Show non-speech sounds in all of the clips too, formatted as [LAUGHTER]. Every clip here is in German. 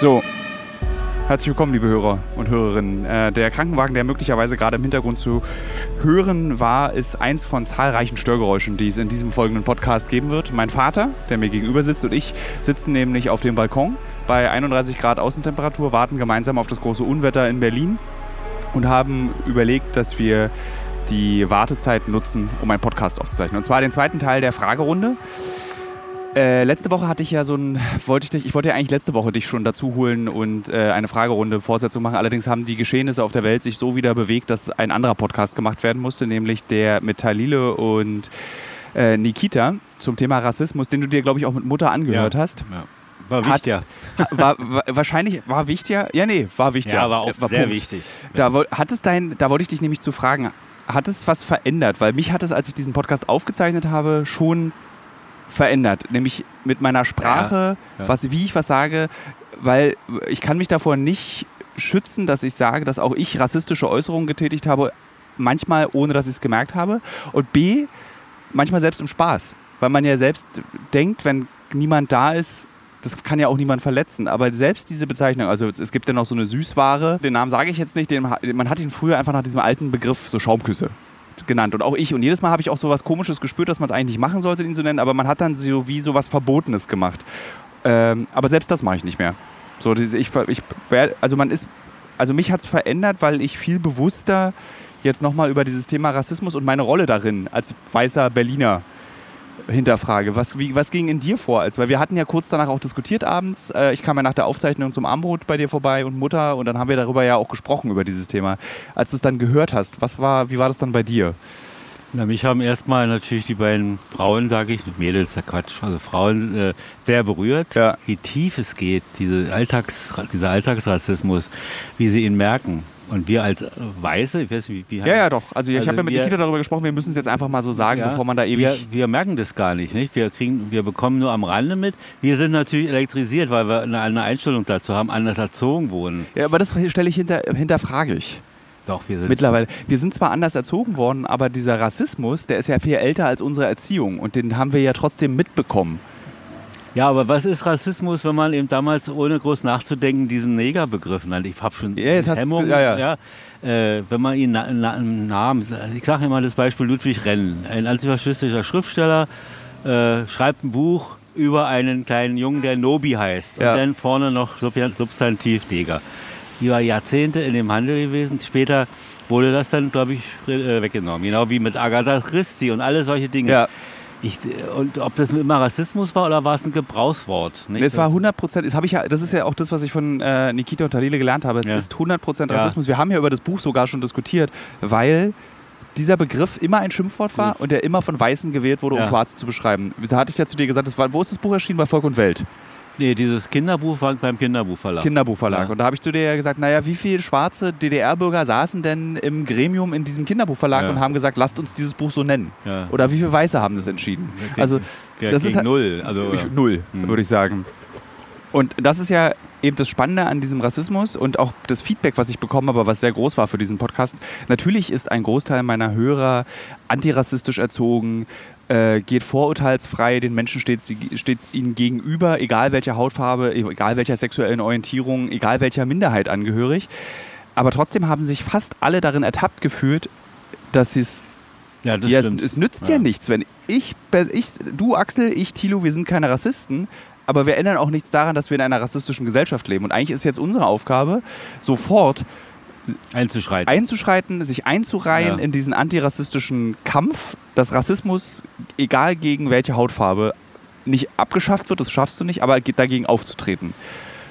So, herzlich willkommen, liebe Hörer und Hörerinnen. Äh, der Krankenwagen, der möglicherweise gerade im Hintergrund zu hören war, ist eins von zahlreichen Störgeräuschen, die es in diesem folgenden Podcast geben wird. Mein Vater, der mir gegenüber sitzt, und ich sitzen nämlich auf dem Balkon bei 31 Grad Außentemperatur, warten gemeinsam auf das große Unwetter in Berlin und haben überlegt, dass wir die Wartezeit nutzen, um einen Podcast aufzuzeichnen. Und zwar den zweiten Teil der Fragerunde. Äh, letzte Woche hatte ich ja so ein, wollte ich dich, ich wollte ja eigentlich letzte Woche dich schon dazu holen und äh, eine Fragerunde Fortsetzung machen. Allerdings haben die Geschehnisse auf der Welt sich so wieder bewegt, dass ein anderer Podcast gemacht werden musste, nämlich der mit Talile und äh, Nikita zum Thema Rassismus, den du dir, glaube ich, auch mit Mutter angehört ja. hast. Ja. War wichtig. War, war, wahrscheinlich war wichtiger. Ja, nee, war wichtig. Ja, war auch war sehr Punkt. wichtig. Da, hat es dein, da wollte ich dich nämlich zu fragen, hat es was verändert? Weil mich hat es, als ich diesen Podcast aufgezeichnet habe, schon verändert. Nämlich mit meiner Sprache, Ja, ja. Was, wie ich was sage, weil ich kann mich davor nicht schützen, dass ich sage, dass auch ich rassistische Äußerungen getätigt habe, manchmal ohne dass ich es gemerkt habe. Und B, manchmal selbst im Spaß. Weil man ja selbst denkt, wenn niemand da ist, das kann ja auch niemand verletzen. Aber selbst diese Bezeichnung, also es gibt ja noch so eine Süßware, den Namen sage ich jetzt nicht, den, man hat ihn früher einfach nach diesem alten Begriff so Schaumküsse genannt. Und auch ich. Und jedes Mal habe ich auch so was Komisches gespürt, dass man es eigentlich nicht machen sollte, ihn zu nennen. Aber man hat dann so wie so was Verbotenes gemacht. Ähm, aber selbst das mache ich nicht mehr. So, ich, ich, also man ist, also mich hat es verändert, weil ich viel bewusster jetzt nochmal über dieses Thema Rassismus und meine Rolle darin als weißer Berliner hinterfrage. Was, wie, was ging in dir vor? Als, weil wir hatten ja kurz danach auch diskutiert abends. Äh, ich kam ja nach der Aufzeichnung zum Armbrot bei dir vorbei und Mutter und dann haben wir darüber ja auch gesprochen, über dieses Thema. Als du es dann gehört hast, was war, wie war das dann bei dir? Na, mich haben erstmal natürlich die beiden Frauen, sage ich, Mädels, der Quatsch, also Frauen äh, sehr berührt, Ja. wie tief es geht, diese Alltags, dieser Alltagsrassismus, wie sie ihn merken. Und wir als Weiße, ich weiß nicht, wie, wie Ja, ja, doch. Also, ich Also habe ja mit wir- Nikita darüber gesprochen, wir müssen es jetzt einfach mal so sagen, Ja, bevor man da ewig. Wir, wir merken das gar nicht, nicht? Wir, kriegen, wir bekommen nur am Rande mit. Wir sind natürlich elektrisiert, weil wir eine, eine Einstellung dazu haben, anders erzogen wurden. ja, aber das stelle ich hinter, hinterfrage ich. Doch, wir sind Mittlerweile. Wir sind zwar anders erzogen worden, aber dieser Rassismus, der ist ja viel älter als unsere Erziehung und den haben wir ja trotzdem mitbekommen. Ja, aber was ist Rassismus, wenn man eben damals ohne groß nachzudenken diesen Negerbegriff nannte? Ich habe schon Ja, Hemmung, ge- ja, ja. äh, wenn man ihn na, na, Namen, ich sage immer das Beispiel Ludwig Renn, ein antifaschistischer Schriftsteller, äh, schreibt ein Buch über einen kleinen Jungen, der Nobi heißt Ja. und dann vorne noch Sub- Substantiv Neger. Die war Jahrzehnte in dem Handel gewesen. Später wurde das dann, glaube ich, äh, weggenommen. Genau wie mit Agatha Christie und alle solche Dinge. Ja. Ich, und ob das immer Rassismus war oder war es ein Gebrauchswort? Nicht? Das war 100 Prozent, das, ja, das ist ja auch das, was ich von äh, Nikita und Talile gelernt habe. Es Ja. ist 100 Prozent Ja. Rassismus. Wir haben ja über das Buch sogar schon diskutiert, weil dieser Begriff immer ein Schimpfwort war und der immer von Weißen gewählt wurde, um Ja. Schwarze zu beschreiben. Da hatte ich ja zu dir gesagt, das war, wo ist das Buch erschienen? Bei Volk und Welt. Nee, dieses Kinderbuch war beim Kinderbuchverlag. Kinderbuchverlag. Ja. Und da habe ich zu dir ja gesagt, naja, wie viele schwarze DDR-Bürger saßen denn im Gremium in diesem Kinderbuchverlag Ja. und haben gesagt, lasst uns dieses Buch so nennen? Ja. Oder wie viele Weiße haben das entschieden? Gegen- Also das ist halt- null. Also, ich, null, Hm. würde ich sagen. Und das ist ja eben das Spannende an diesem Rassismus und auch das Feedback, was ich bekommen habe, was sehr groß war für diesen Podcast. Natürlich ist ein Großteil meiner Hörer antirassistisch erzogen, äh, geht vorurteilsfrei den Menschen stets, stets ihnen gegenüber, egal welcher Hautfarbe, egal welcher sexuellen Orientierung, egal welcher Minderheit angehörig. Aber trotzdem haben sich fast alle darin ertappt gefühlt, dass sie es ja, das ja, es, es nützt ja. Ja. nichts, wenn ich, ich, du Axel, ich Thilo, wir sind keine Rassisten, aber wir ändern auch nichts daran, dass wir in einer rassistischen Gesellschaft leben. Und eigentlich ist jetzt unsere Aufgabe, sofort Einzuschreiten. einzuschreiten, sich einzureihen Ja. in diesen antirassistischen Kampf, dass Rassismus, egal gegen welche Hautfarbe, nicht abgeschafft wird, das schaffst du nicht, aber ge- dagegen aufzutreten.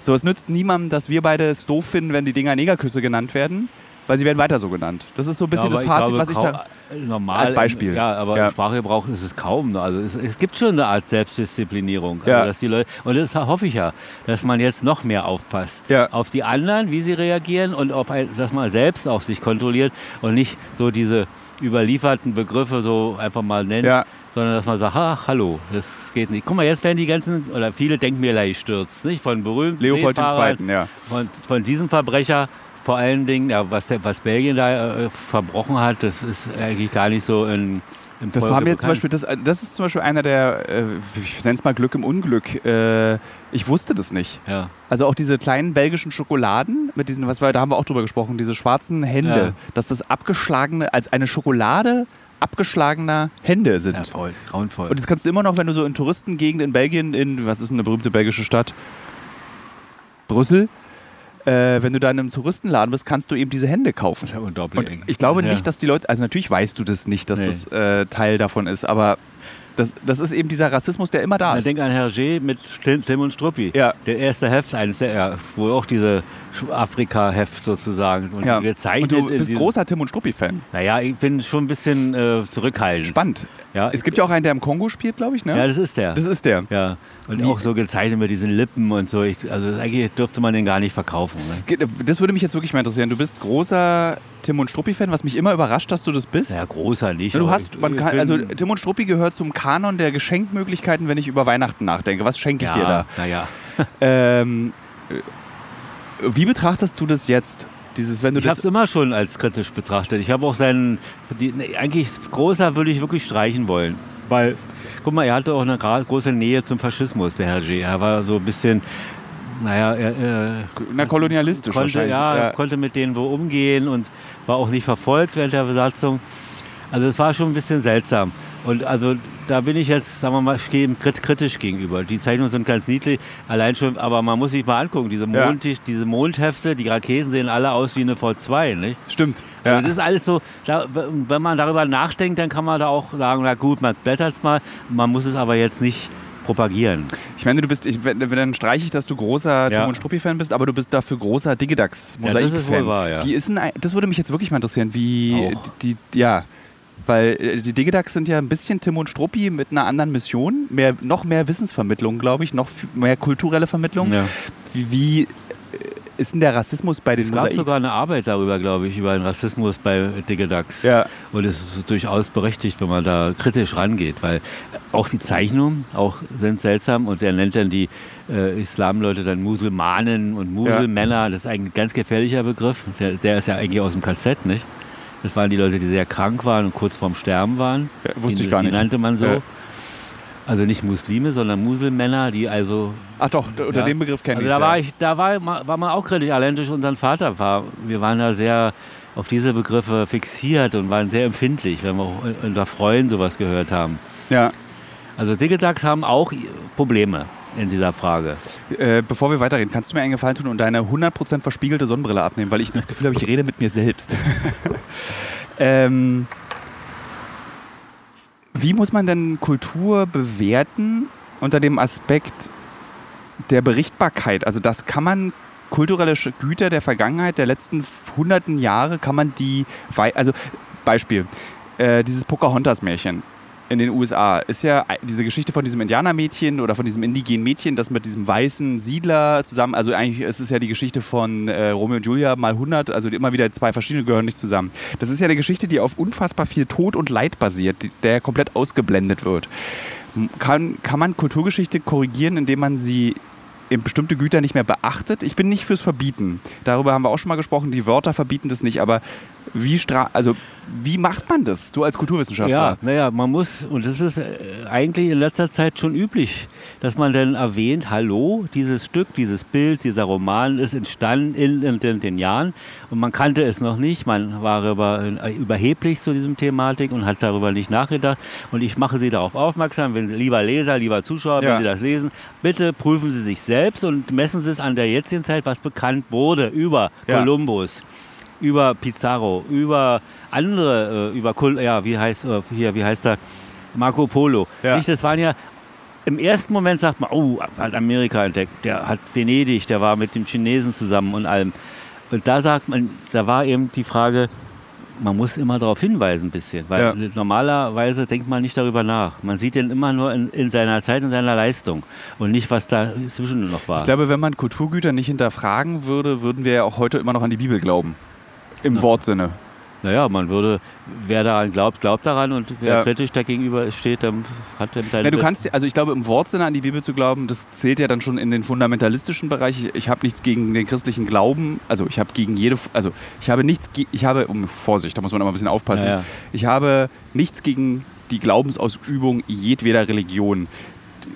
So, es nützt niemandem, dass wir beide es doof finden, wenn die Dinger Negerküsse genannt werden, weil sie werden weiter so genannt. Das ist so ein bisschen Ja, das Fazit, glaube, was ich da... Normal, als Beispiel. Ja, aber Ja. Sprachgebrauch ist es kaum. Also es, es gibt schon eine Art Selbstdisziplinierung. Ja. Also dass die Leute, und das hoffe ich ja, dass man jetzt noch mehr aufpasst. Ja. Auf die anderen, wie sie reagieren und auf ein, dass man selbst auch sich kontrolliert und nicht so diese überlieferten Begriffe so einfach mal nennt. Ja. Sondern dass man sagt, ach, hallo, das geht nicht. Guck mal, jetzt werden die ganzen, oder viele Denkmäler gestürzt, nicht? Von berühmten Leopold II., ja. von, von diesem Verbrecher vor allen Dingen, ja, was, der, was Belgien da äh, verbrochen hat, das ist eigentlich gar nicht so in im Das war mir zum. Beispiel, das, das ist zum Beispiel einer der, äh, ich nenne es mal Glück im Unglück. Äh, ich wusste das nicht. Ja. Also auch diese kleinen belgischen Schokoladen mit diesen, was war, da haben wir auch drüber gesprochen, diese schwarzen Hände, Ja. dass das abgeschlagene, als eine Schokolade abgeschlagener Hände sind. ja, voll, grauenvoll. Und das kannst du immer noch, wenn du so in Touristengegenden in Belgien, in, was ist eine berühmte belgische Stadt? Brüssel. Äh, wenn du da in einem Touristenladen bist, kannst du eben diese Hände kaufen. Das ist ja unglaublich. Und ich glaube Ja. nicht, dass die Leute, also natürlich weißt du das nicht, dass Nee. das äh, Teil davon ist, aber das, das ist eben dieser Rassismus, der immer da ist. denkt an Hergé mit Tim Tim und Struppi. Ja. Der erste Heft, eines der, ja, wo auch diese Afrika-Heft sozusagen. Und Ja. gezeichnet. Und du bist großer Tim und Struppi-Fan. Naja, ich bin schon ein bisschen äh, zurückhaltend. Spannend. Ja, Es gibt ja auch einen, der im Kongo spielt, glaube ich, ne? ja, das ist der. das ist der. ja. Und auch so gezeichnet mit diesen Lippen und so. Ich, also eigentlich dürfte man den gar nicht verkaufen. Ne? Das würde mich jetzt wirklich mal interessieren. Du bist großer Tim und Struppi-Fan, was mich immer überrascht, dass du das bist. Ja, großer nicht. Du hast, man kann, also Tim und Struppi gehört zum Kanon der Geschenkmöglichkeiten, wenn ich über Weihnachten nachdenke. Was schenke ich ja, dir da? Naja. Ähm, äh, wie betrachtest du das jetzt? Dieses, wenn du Ich habe es immer schon als kritisch betrachtet. Ich habe auch seinen, die, nee, eigentlich großer würde ich wirklich streichen wollen. Weil, guck mal, er hatte auch eine große Nähe zum Faschismus, der Herr G. Er war so ein bisschen, naja, er, er na, kolonialistisch konnte, wahrscheinlich. ja, konnte mit denen wo umgehen und war auch nicht verfolgt während der Besatzung. Also es war schon ein bisschen seltsam. Und also da bin ich jetzt, sagen wir mal, kritisch gegenüber. Die Zeichnungen sind ganz niedlich, allein schon, aber man muss sich mal angucken, diese, Ja. Mond, diese Mondhefte, die Raketen sehen alle aus wie eine V2, nicht? Stimmt. Ja. Also das ist alles so, da, wenn man darüber nachdenkt, dann kann man da auch sagen, na gut, man blättert es mal, man muss es aber jetzt nicht propagieren. Ich meine, du bist, ich, dann streiche ich, dass du großer Ja. Tim und Struppi-Fan bist, aber du bist dafür großer digidax Ja, das ist wohl wahr, ja. Wie ist denn, das würde mich jetzt wirklich mal interessieren, wie die, die ja, weil äh, die Digidax sind ja ein bisschen Tim und Struppi mit einer anderen Mission, mehr, noch mehr Wissensvermittlung, glaube ich, noch mehr kulturelle Vermittlung. Ja. Wie, äh, ist denn der Rassismus bei den Es gab Mosaiks? sogar eine Arbeit darüber, glaube ich, über den Rassismus bei Digidax. ja, Und es ist durchaus berechtigt, wenn man da kritisch rangeht, weil auch die Zeichnungen auch sind seltsam und er nennt dann die äh, Islamleute dann Musulmanen und Muselmänner. Das ist ein ganz gefährlicher Begriff. Der, der ist ja eigentlich aus dem KZ, nicht? Das waren die Leute, die sehr krank waren und kurz vorm Sterben waren. Ja, wusste die, ich gar die nicht. nannte man so. Ja. Also nicht Muslime, sondern Muselmänner, die also ach doch, unter ja. dem Begriff kenne also ich da war ich, da war, war man auch kritisch, allein durch unseren Vater war. Wir waren da sehr auf diese Begriffe fixiert und waren sehr empfindlich, wenn wir auch unter Freunden sowas gehört haben. Ja. Also Digitags haben auch Probleme in dieser Frage. Äh, bevor wir weiterreden, kannst du mir einen Gefallen tun und deine 100% verspiegelte Sonnenbrille abnehmen, weil ich das Gefühl habe, ich rede mit mir selbst. [LAUGHS] ähm, wie muss man denn Kultur bewerten unter dem Aspekt der Berichtbarkeit? Also das kann man kulturelle Güter der Vergangenheit, der letzten hunderten Jahre, kann man die, also Beispiel, äh, dieses Pocahontas-Märchen in den USA ist ja diese Geschichte von diesem Indianermädchen oder von diesem indigenen Mädchen, das mit diesem weißen Siedler zusammen, also eigentlich ist es ja die Geschichte von äh, Romeo und Julia mal 100, also immer wieder zwei verschiedene gehören nicht zusammen. Das ist ja eine Geschichte, die auf unfassbar viel Tod und Leid basiert, der komplett ausgeblendet wird. Kann, kann man Kulturgeschichte korrigieren, indem man sie in bestimmte Güter nicht mehr beachtet? Ich bin nicht fürs Verbieten. Darüber haben wir auch schon mal gesprochen. Die Wörter verbieten das nicht, aber wie, also, wie macht man das, du als Kulturwissenschaftler? Ja, naja, man muss, und das ist äh, eigentlich in letzter Zeit schon üblich, dass man dann erwähnt, hallo, dieses Stück, dieses Bild, dieser Roman ist entstanden in, in, den- den Jahren und man kannte es noch nicht, man war über, äh, überheblich zu diesem Thematik und hat darüber nicht nachgedacht und ich mache Sie darauf aufmerksam, wenn lieber Leser, lieber Zuschauer, Ja. wenn Sie das lesen, bitte prüfen Sie sich selbst und messen Sie es an der jetzigen Zeit, was bekannt wurde über Ja. Kolumbus, über Pizarro, über andere, äh, über Kol ja, wie heißt äh, hier, wie heißt er? Marco Polo. Ja. Nicht, das waren ja im ersten Moment sagt man, oh, hat Amerika entdeckt, der hat Venedig, der war mit dem Chinesen zusammen und allem. Und da sagt man, da war eben die Frage, man muss immer darauf hinweisen ein bisschen, weil Ja. normalerweise denkt man nicht darüber nach. Man sieht den immer nur in, in seiner Zeit und seiner Leistung und nicht, was da zwischen noch war. Ich glaube, wenn man Kulturgüter nicht hinterfragen würde, würden wir ja auch heute immer noch an die Bibel glauben. Im Wortsinne. Naja, man würde, wer daran glaubt, glaubt daran und wer Ja. kritisch dagegenüber steht, dann hat dann seine Ja, du kannst, also ich glaube, im Wortsinne an die Bibel zu glauben, das zählt ja dann schon in den fundamentalistischen Bereich. Ich, ich habe nichts gegen den christlichen Glauben, also ich habe gegen jede, also ich habe nichts, ich habe, um Vorsicht, da muss man immer ein bisschen aufpassen. Ja, ja. Ich habe nichts gegen die Glaubensausübung jedweder Religion.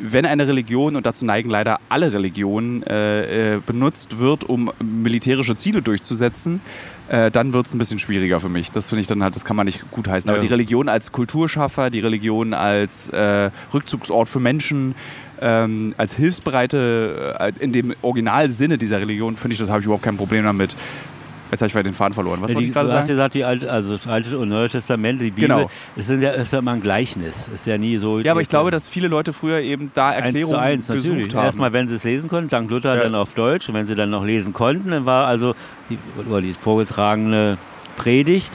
Wenn eine Religion, und dazu neigen leider alle Religionen, äh, äh, benutzt wird, um militärische Ziele durchzusetzen, äh, dann wird es ein bisschen schwieriger für mich. Das finde ich dann halt, das kann man nicht gut heißen. Aber Ja. die Religion als Kulturschaffer, die Religion als äh, Rückzugsort für Menschen, ähm, als hilfsbereite, äh, in dem Originalsinne dieser Religion, finde ich, das habe ich überhaupt kein Problem damit. Jetzt habe ich wieder den Faden verloren. Was wollte ich gerade du hast sagen? gesagt, die alte, also das Alte und Neue Testament, die Bibel, Genau. es sind ja, ist ja immer ein Gleichnis. Ist ja nie so. Ja, aber ich glaube, dass viele Leute früher eben da eins Erklärungen zu eins, natürlich. gesucht haben. Erstmal, wenn sie es lesen konnten, dank Luther Ja. dann auf Deutsch. Und wenn sie dann noch lesen konnten, dann war also die, die vorgetragene Predigt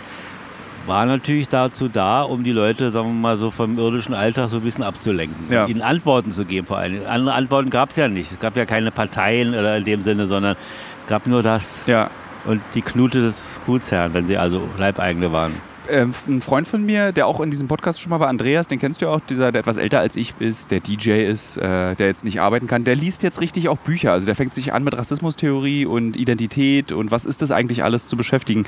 war natürlich dazu da, um die Leute, sagen wir mal, so vom irdischen Alltag so ein bisschen abzulenken. Ja. Ihnen Antworten zu geben vor allem. Andere Antworten gab es ja nicht. Es gab ja keine Parteien oder in dem Sinne, sondern es gab nur das ja. Und die Knute des Gutsherrn, wenn sie also Leibeigene waren. ähm, ein Freund von mir, der auch in diesem Podcast schon mal war, Andreas, den kennst du ja auch, dieser, der etwas älter als ich ist, der DJ ist, äh, der jetzt nicht arbeiten kann, der liest jetzt richtig auch Bücher. Also der fängt sich an mit Rassismustheorie und Identität und was ist das eigentlich alles zu beschäftigen.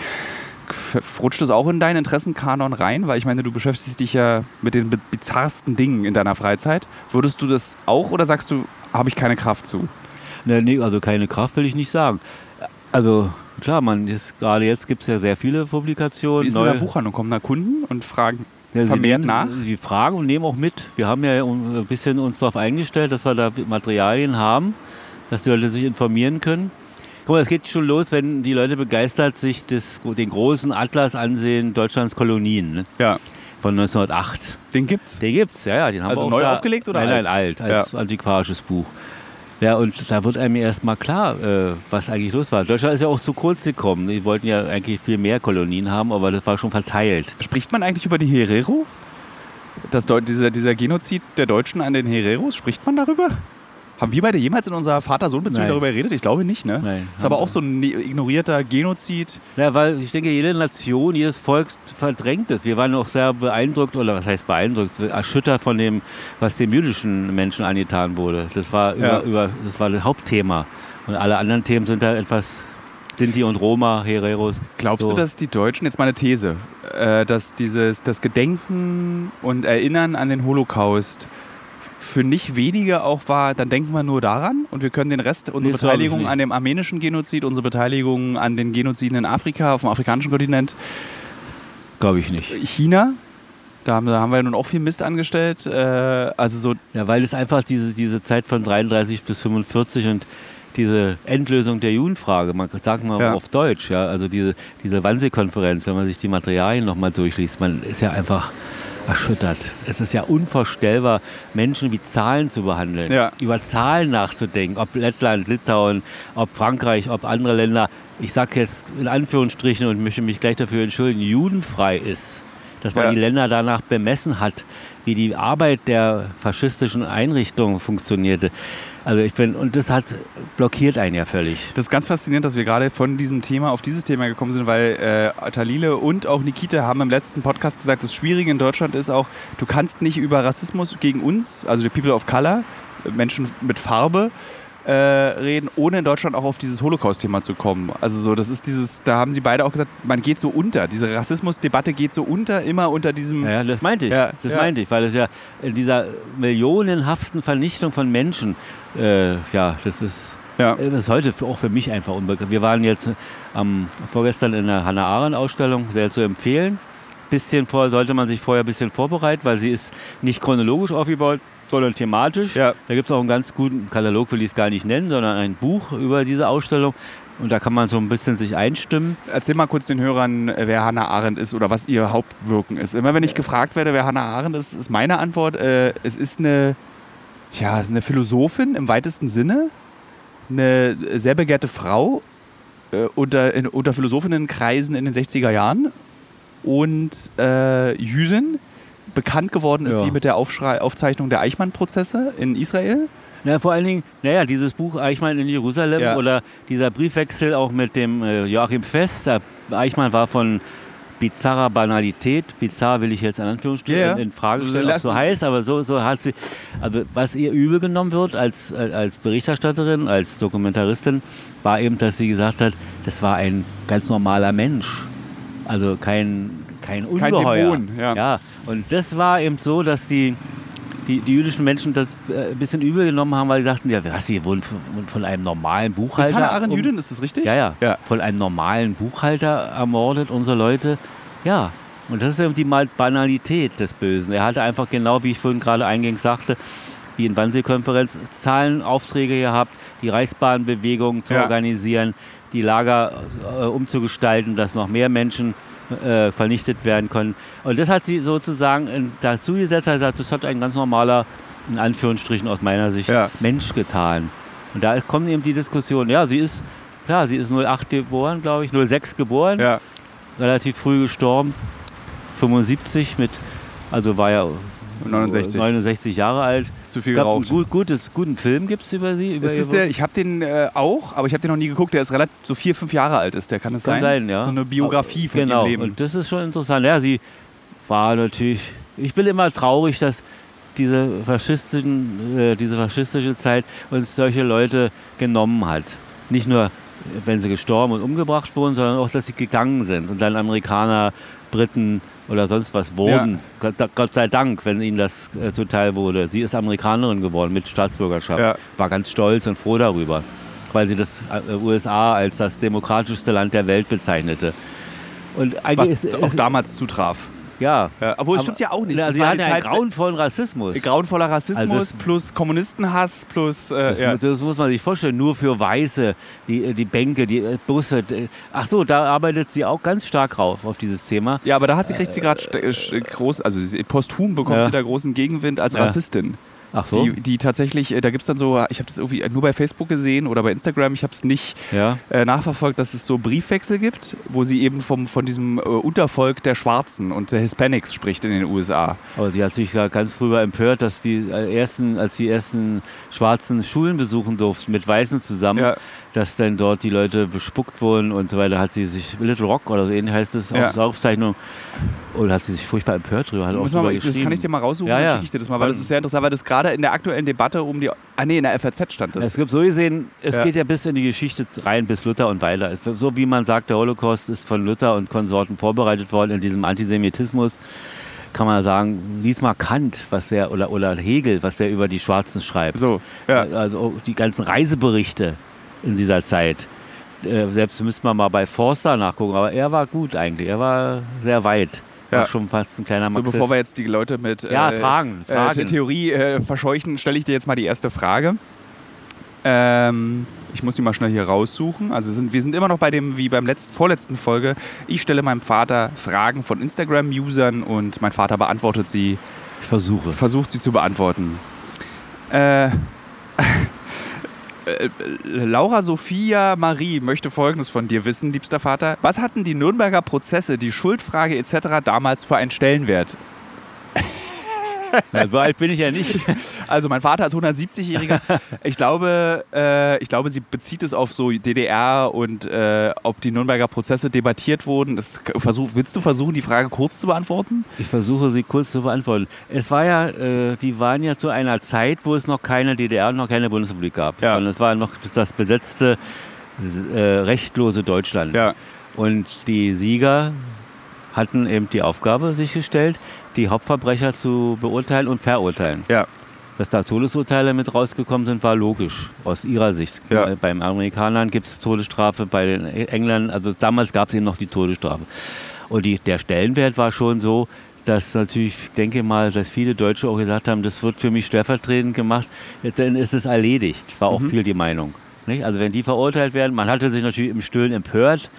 Rutscht das auch in deinen Interessenkanon rein? Weil ich meine, du beschäftigst dich ja mit den bi- bizarrsten Dingen in deiner Freizeit. Würdest du das auch oder sagst du, habe ich keine Kraft zu? Ne, nee, also keine Kraft will ich nicht sagen. Also klar, man ist, gerade jetzt gibt es ja sehr viele Wie Publikationen. ist in der Buchhandlung? Kommen da Kunden und fragen Ja, sie vermehrt nehmen, nach? Sie fragen und nehmen auch mit. Wir haben ja ein bisschen uns darauf eingestellt, dass wir da Materialien haben, dass die Leute sich informieren können. Guck mal, es geht schon los, wenn die Leute begeistert sich des, den großen Atlas ansehen, Deutschlands Kolonien ne, Ja, von 1908. den gibt's. Den gibt's, ja, ja. Den haben Also wir auch neu da, aufgelegt oder nein, alt? Nein, alt, als antiquarisches Buch. Ja, und da wird einem erst mal klar, äh, was eigentlich los war. Deutschland ist ja auch zu kurz gekommen. Die wollten ja eigentlich viel mehr Kolonien haben, aber das war schon verteilt. Spricht man eigentlich über die Herero? Das, dieser, dieser Genozid der Deutschen an den Hereros, spricht man darüber? Haben wir beide jemals in unserer Vater-Sohn-Beziehung darüber geredet? Ich glaube nicht, ne? Nein, ist aber auch so ein ne- ignorierter Genozid. Ja, weil ich denke, jede Nation, jedes Volk verdrängt es. Wir waren auch sehr beeindruckt, oder was heißt beeindruckt, erschüttert von dem, was dem jüdischen Menschen angetan wurde. Das war, über, Ja. über, das, war das Hauptthema. Und alle anderen Themen sind da etwas Sinti und Roma, Hereros. Glaubst So. du, dass die Deutschen, jetzt mal eine These, äh, dass dieses, das Gedenken und Erinnern an den Holocaust für nicht wenige auch war, dann denken wir nur daran und wir können den Rest, unsere ich Beteiligung an dem armenischen Genozid, unsere Beteiligung an den Genoziden in Afrika, auf dem afrikanischen Kontinent, Glaube ich nicht. China, da haben, da haben wir ja nun auch viel Mist angestellt. Äh, also so, Ja, weil es einfach diese, diese Zeit von 33 bis 45 und diese Endlösung der Judenfrage, man sagt mal Ja. auf Deutsch, ja, also diese, diese Wannsee-Konferenz, wenn man sich die Materialien nochmal durchliest, man ist ja einfach erschüttert. Es ist ja unvorstellbar, Menschen wie Zahlen zu behandeln, Ja. über Zahlen nachzudenken, ob Lettland, Litauen, ob Frankreich, ob andere Länder, ich sage jetzt in Anführungsstrichen und möchte mich gleich dafür entschuldigen, judenfrei ist. Dass man Ja. die Länder danach bemessen hat, wie die Arbeit der faschistischen Einrichtungen funktionierte. Also ich bin, und das hat blockiert einen ja völlig. Das ist ganz faszinierend, dass wir gerade von diesem Thema auf dieses Thema gekommen sind, weil äh, Talile und auch Nikita haben im letzten Podcast gesagt, das Schwierige in Deutschland ist auch, du kannst nicht über Rassismus gegen uns, also die People of Color, äh, Menschen mit Farbe, äh, reden, ohne in Deutschland auch auf dieses Holocaust-Thema zu kommen. Also so, das ist dieses, da haben sie beide auch gesagt, man geht so unter. Diese Rassismusdebatte geht so unter, immer unter diesem. Ja, das meinte ich. Ja, das ja. meinte ich, weil es ja in dieser millionenhaften Vernichtung von Menschen, äh, ja, das ist, Ja. das ist heute auch für mich einfach unbekannt. Wir waren jetzt am, vorgestern in der Hannah Arendt Ausstellung, sehr zu empfehlen. Bisschen vor, sollte man sich vorher ein bisschen vorbereiten, weil sie ist nicht chronologisch aufgebaut, sondern thematisch. Ja. Da gibt es auch einen ganz guten Katalog, will ich es gar nicht nennen, sondern ein Buch über diese Ausstellung. Und da kann man so ein bisschen sich einstimmen. Erzähl mal kurz den Hörern, äh, wer Hannah Arendt ist oder was ihr Hauptwirken ist. Immer wenn ich gefragt werde, wer Hannah Arendt ist, ist meine Antwort, äh, es ist eine, tja, eine Philosophin im weitesten Sinne, eine sehr begehrte Frau äh, unter, in, unter Philosophinnenkreisen in den 60er Jahren und äh, Jüdin. Bekannt geworden ist Ja. sie mit der Aufschrei Aufzeichnung der Eichmann-Prozesse in Israel. Ja, vor allen Dingen, naja, dieses Buch Eichmann in Jerusalem Ja. oder dieser Briefwechsel auch mit dem äh, Joachim Fest. Der Eichmann war von bizarrer Banalität, bizarr will ich jetzt in Anführungsstrichen Ja, ja. in, in Frage stellen, ob so heißt, aber so, so hat sie, also was ihr übel genommen wird als, als als Berichterstatterin, als Dokumentaristin, war eben, dass sie gesagt hat, das war ein ganz normaler Mensch. Also kein, kein Kein Ungeheuer. Dämon, ja. und das war eben so, dass die, die, die jüdischen Menschen das äh, ein bisschen übel genommen haben, weil sie dachten, ja, was, wir wurden von, von einem normalen Ist Buchhalter. Hannah Arendt um- Jüdin, ist das richtig? Ja, ja, Ja. Von einem normalen Buchhalter ermordet, unsere Leute. Ja, und das ist eben die Banalität des Bösen. Er hatte einfach genau, wie ich vorhin gerade eingängig sagte, die in Wannsee-Konferenz Zahlenaufträge gehabt, die Reichsbahnbewegung zu Ja. organisieren, die Lager äh, umzugestalten, dass noch mehr Menschen äh, vernichtet werden können. Und das hat sie sozusagen dazu gesetzt, hat gesagt, das hat ein ganz normaler, in Anführungsstrichen aus meiner Sicht, Ja. Mensch getan. Und da kommt eben die Diskussion, ja, sie ist, klar, sie ist 08 geboren, glaube ich, 06 geboren, Ja. relativ früh gestorben, 75 mit, also war ja 69. 69 Jahre alt. Zu viel einen geraucht. gut, gutes, guten Film gibt es über sie. Über Das ist der, ich habe den äh, auch, aber ich habe den noch nie geguckt. Der ist relativ so vier, fünf Jahre alt ist. Der kann es sein? sein, ja. So eine Biografie von genau. ihrem Leben. Und das ist schon interessant. Ja, sie war natürlich. Ich bin immer traurig, dass diese, faschistischen, äh, diese faschistische Zeit uns solche Leute genommen hat. Nicht nur, wenn sie gestorben und umgebracht wurden, sondern auch, dass sie gegangen sind und dann Amerikaner, Briten oder sonst was wurden. Gott, Gott sei Dank, wenn ihnen das äh, zuteil wurde. Sie ist Amerikanerin geworden mit Staatsbürgerschaft. Ja. War ganz stolz und froh darüber, weil sie das äh, USA als das demokratischste Land der Welt bezeichnete. Und eigentlich was ist, auch ist, damals zutraf. Ja. Ja, obwohl es stimmt ja auch nicht. Na, Das sie hatten die einen grauenvollen Rassismus. grauenvoller Rassismus Also plus Kommunistenhass plus äh, Das, ja. das muss man sich vorstellen, nur für Weiße, die, die Bänke, die äh, Busse. Ach so, da arbeitet sie auch ganz stark rauf auf dieses Thema. ja, aber da hat sie kriegt sie gerade äh, groß, also posthum bekommt Ja. sie da großen Gegenwind als Ja. Rassistin. Ach so, Die, die tatsächlich, äh, da gibt es dann so, ich habe das irgendwie nur bei Facebook gesehen oder bei Instagram, ich habe es nicht ja. äh, nachverfolgt, dass es so Briefwechsel gibt, wo sie eben vom, von diesem äh, Untervolk der Schwarzen und der Hispanics spricht in den USA. Aber sie hat sich ja ganz früher empört, dass die ersten, als die ersten schwarzen Schulen besuchen durften mit Weißen zusammen, Ja. Dass dann dort die Leute bespuckt wurden und so weiter, hat sie sich Little Rock oder so ähnlich heißt es Ja. auf Aufzeichnung und hat sie sich furchtbar empört drüber. Hat auch mal, das kann ich dir mal raussuchen, Ja, dann ja. schicke ich dir das mal, weil das ist sehr interessant, weil das gerade in der aktuellen Debatte um die. Ah nee, in der FAZ stand das. Es gibt so gesehen, es Ja. geht ja bis in die Geschichte rein, bis Luther und weiter. Es, so wie man sagt, der Holocaust ist von Luther und Konsorten vorbereitet worden in diesem Antisemitismus, kann man sagen, lies mal Kant, was der, oder, oder Hegel, was der über die Schwarzen schreibt. So, ja. Also die ganzen Reiseberichte in dieser Zeit. Äh, selbst müsste man mal bei Forster nachgucken, aber er war gut eigentlich. Er war sehr weit. War Ja. schon fast ein kleiner So, Marxist. bevor wir jetzt die Leute mit Ja, äh, Fragen, Äh, Fragen. Theorie äh, verscheuchen, stelle ich dir jetzt mal die erste Frage. Ähm, ich muss die mal schnell hier raussuchen. Also sind, wir sind immer noch bei dem, wie beim letzten, vorletzten Folge. Ich stelle meinem Vater Fragen von Instagram-Usern und mein Vater beantwortet sie, ich versuche. versucht sie zu beantworten. Äh, [LAUGHS] äh, Laura Sophia Marie möchte Folgendes von dir wissen, liebster Vater. Was hatten die Nürnberger Prozesse, die Schuldfrage etc. damals für einen Stellenwert? Na, so alt bin ich ja nicht. Also mein Vater als 170-Jähriger, ich glaube, äh, ich glaube, sie bezieht es auf so DDR und äh, ob die Nürnberger Prozesse debattiert wurden. Das versuch, willst du versuchen, die Frage kurz zu beantworten? Ich versuche sie kurz zu beantworten. Es war ja, äh, die waren ja zu einer Zeit, wo es noch keine DDR und noch keine Bundesrepublik gab, Ja. sondern es war noch das besetzte, äh, rechtlose Deutschland. Ja. Und die Sieger hatten eben die Aufgabe sich gestellt, die Hauptverbrecher zu beurteilen und verurteilen. Ja. Dass da Todesurteile mit rausgekommen sind, war logisch aus ihrer Sicht. Ja. Beim Amerikanern gibt es Todesstrafe, bei den Engländern, also damals gab es eben noch die Todesstrafe. Und die, der Stellenwert war schon so, dass natürlich, ich denke mal, dass viele Deutsche auch gesagt haben, das wird für mich stellvertretend gemacht, dann ist es erledigt. War auch viel die Meinung. Nicht? Also wenn die verurteilt werden, man hatte sich natürlich im Stillen empört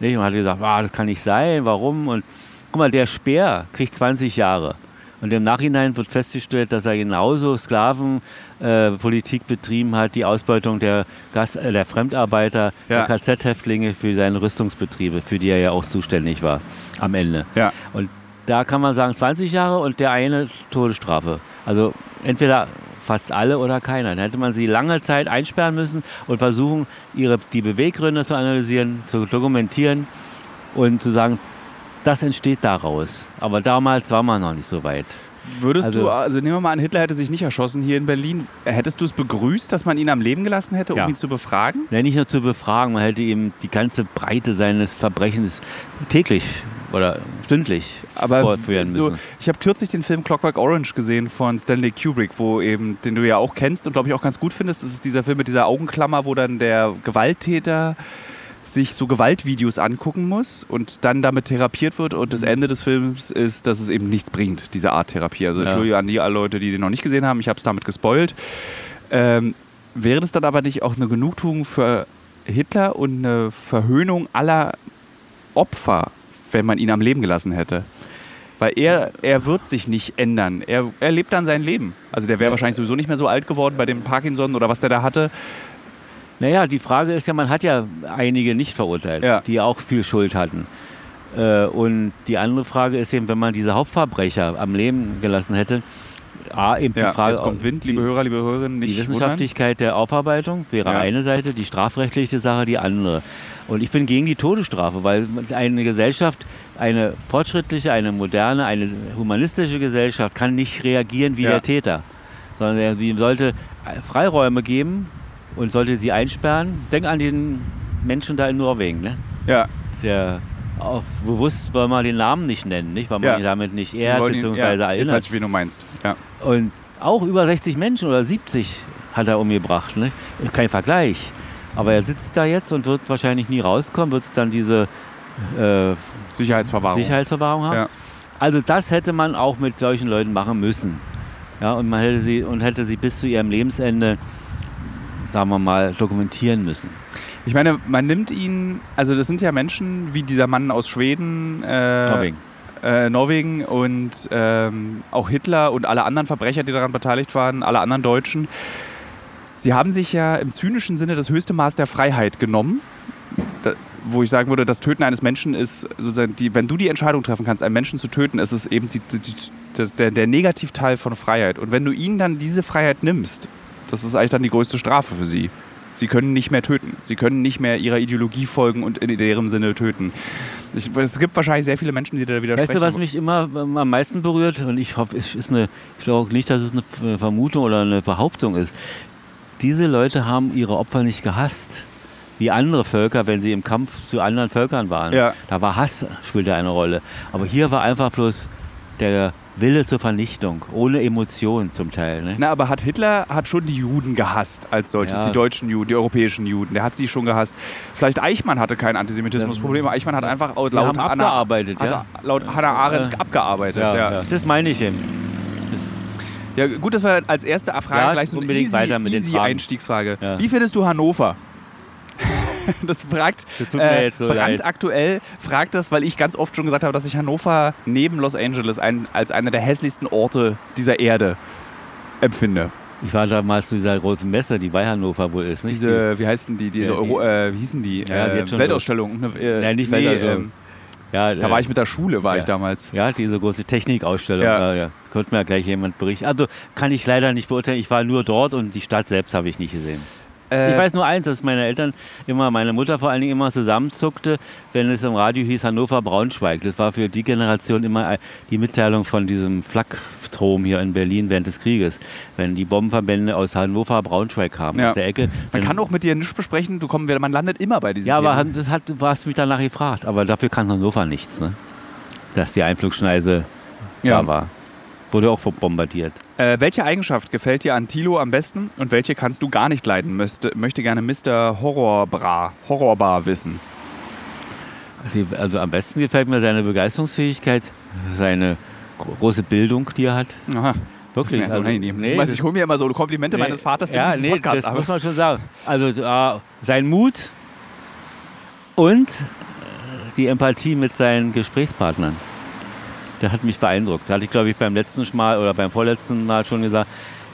nicht? und hat gesagt, ah, das kann nicht sein, warum? Und guck mal, der Speer kriegt 20 Jahre. Und im Nachhinein wird festgestellt, dass er genauso Sklavenpolitik äh, betrieben hat, die Ausbeutung der, Gas äh, der Fremdarbeiter, Ja. der KZ-Häftlinge für seine Rüstungsbetriebe, für die er ja auch zuständig war am Ende. Ja. Und da kann man sagen 20 Jahre und der eine Todesstrafe. Also entweder fast alle oder keiner. Dann hätte man sie lange Zeit einsperren müssen und versuchen, ihre, die Beweggründe zu analysieren, zu dokumentieren und zu sagen, das entsteht daraus. Aber damals war man noch nicht so weit. Würdest Also- du, also nehmen wir mal an, Hitler hätte sich nicht erschossen hier in Berlin. Hättest du es begrüßt, dass man ihn am Leben gelassen hätte, um Ja. ihn zu befragen? Ja, nicht nur zu befragen, man hätte ihm die ganze Breite seines Verbrechens täglich oder stündlich Aber fortführen so, müssen. ich habe kürzlich den Film Clockwork Orange gesehen von Stanley Kubrick, wo eben, den du ja auch kennst und glaube ich auch ganz gut findest. Das ist dieser Film mit dieser Augenklammer, wo dann der Gewalttäter sich so Gewaltvideos angucken muss und dann damit therapiert wird und Mhm. das Ende des Films ist, dass es eben nichts bringt, diese Art Therapie. Also Ja. Entschuldigung an die Leute, die den noch nicht gesehen haben, ich habe es damit gespoilt. Ähm, wäre das dann aber nicht auch eine Genugtuung für Hitler und eine Verhöhnung aller Opfer, wenn man ihn am Leben gelassen hätte? Weil er, er wird sich nicht ändern. Er, er lebt dann sein Leben. Also der wäre wahrscheinlich sowieso nicht mehr so alt geworden bei dem Parkinson oder was der da hatte. Naja, die Frage ist ja, man hat ja einige nicht verurteilt, Ja. die auch viel Schuld hatten. Äh, und die andere Frage ist eben, wenn man diese Hauptverbrecher am Leben gelassen hätte, A, eben die Ja, Frage, jetzt kommt Wind, die, liebe Hörer, liebe Hörerinnen, die nicht Wissenschaftlichkeit der Aufarbeitung wäre Ja. eine Seite, die strafrechtliche Sache die andere. Und ich bin gegen die Todesstrafe, weil eine Gesellschaft, eine fortschrittliche, eine moderne, eine humanistische Gesellschaft kann nicht reagieren wie Ja. der Täter, sondern sie sollte Freiräume geben und sollte sie einsperren. Denk an den Menschen da in Norwegen, ne? Ja, der auf, bewusst wollen wir den Namen nicht nennen, nicht? weil man Ja. ihn damit nicht ehrt bzw. ja, jetzt erinnert. weiß ich, wie du meinst. Ja. Und auch über 60 Menschen oder 70 hat er umgebracht. Ne? Kein Vergleich. Aber er sitzt da jetzt und wird wahrscheinlich nie rauskommen, wird dann diese äh, Sicherheitsverwahrung. Sicherheitsverwahrung haben. Ja. Also das hätte man auch mit solchen Leuten machen müssen. Ja, und man hätte sie und hätte sie bis zu ihrem Lebensende, sagen wir mal, dokumentieren müssen. Ich meine, man nimmt ihn, also das sind ja Menschen wie dieser Mann aus Schweden, äh, Norwegen. äh, Norwegen und ähm, auch Hitler und alle anderen Verbrecher, die daran beteiligt waren, alle anderen Deutschen. Sie haben sich ja im zynischen Sinne das höchste Maß der Freiheit genommen. Da, wo ich sagen würde, das Töten eines Menschen ist sozusagen, die, wenn du die Entscheidung treffen kannst, einen Menschen zu töten, ist es eben die, die, der, der Negativteil von Freiheit. Und wenn du ihnen dann diese Freiheit nimmst, das ist eigentlich dann die größte Strafe für sie. Sie können nicht mehr töten. Sie können nicht mehr ihrer Ideologie folgen und in deren Sinne töten. Ich, es gibt wahrscheinlich sehr viele Menschen, die da widersprechen. Weißt du, was mich immer am meisten berührt? Und ich hoffe, es ist eine, ich glaube nicht, dass es eine Vermutung oder eine Behauptung ist. Diese Leute haben ihre Opfer nicht gehasst. Wie andere Völker, wenn sie im Kampf zu anderen Völkern waren. Ja. Da war Hass, spielte eine Rolle. Aber hier war einfach bloß der Wille zur Vernichtung, ohne Emotion zum Teil. Ne? Na, aber hat Hitler hat schon die Juden gehasst als solches, Ja. die deutschen Juden, die europäischen Juden. Der hat sie schon gehasst. Vielleicht Eichmann hatte kein Antisemitismusproblem. aber Eichmann hat einfach laut haben Hannah- abgearbeitet, ja. laut Hannah Arendt Äh, abgearbeitet. Ja, ja. Das meine ich eben. gut, dass wir als erste Frage Ja, gleich so eine unbedingt easy, weiter mit den easy. Einstiegsfrage. Ja. Wie findest du Hannover? [LAUGHS] Das fragt Das jetzt so brandaktuell, fragt das, weil ich ganz oft schon gesagt habe, dass ich Hannover neben Los Angeles ein, als einer der hässlichsten Orte dieser Erde empfinde. Ich war damals zu dieser großen Messe, die bei Hannover wohl ist. Nicht? Diese, wie heißen die, diese Ja, die- Euro, äh, wie hießen die? Ja, die äh, Weltausstellung. Ne, äh, Nein, nicht Weltausstellung. ähm, ja, da äh, war ich mit der Schule, war ja. ich damals. Ja, diese große Technikausstellung. Ja. Ja. Ja, Konnte mir ja gleich jemand berichten. Also kann ich leider nicht beurteilen. Ich war nur dort und die Stadt selbst habe ich nicht gesehen. Äh, Ich weiß nur eins, dass meine Eltern immer, meine Mutter vor allen Dingen immer zusammenzuckte, wenn es im Radio hieß Hannover-Braunschweig. Das war für die Generation immer die Mitteilung von diesem Flakstrom hier in Berlin während des Krieges. Wenn die Bombenverbände aus Hannover-Braunschweig kamen, Ja. aus der Ecke. man kann auch mit dir nichts besprechen, du komm, man landet immer bei diesen Ja, aber Themen. das hat, du hast mich danach gefragt. Aber dafür kann Hannover nichts, ne? Dass die Einflugschneise Ja. da war. Wurde auch bombardiert. Äh, welche Eigenschaft gefällt dir an Tilo am besten und welche kannst du gar nicht leiden? Möchte, möchte gerne Mr. Horrorbra, Horrorbar wissen. Also am besten gefällt mir seine Begeisterungsfähigkeit, seine gro- große Bildung, die er hat. Aha. Wirklich. Das ist mir so also, unangenehm. nee, Das- das- ich hole mir immer so Komplimente nee, meines Vaters ja, in diesem nee, Podcast. das aber muss man schon sagen. Also äh, sein Mut und die Empathie mit seinen Gesprächspartnern. Der hat mich beeindruckt. Da hatte ich, glaube ich, beim letzten Mal oder beim vorletzten Mal schon gesagt,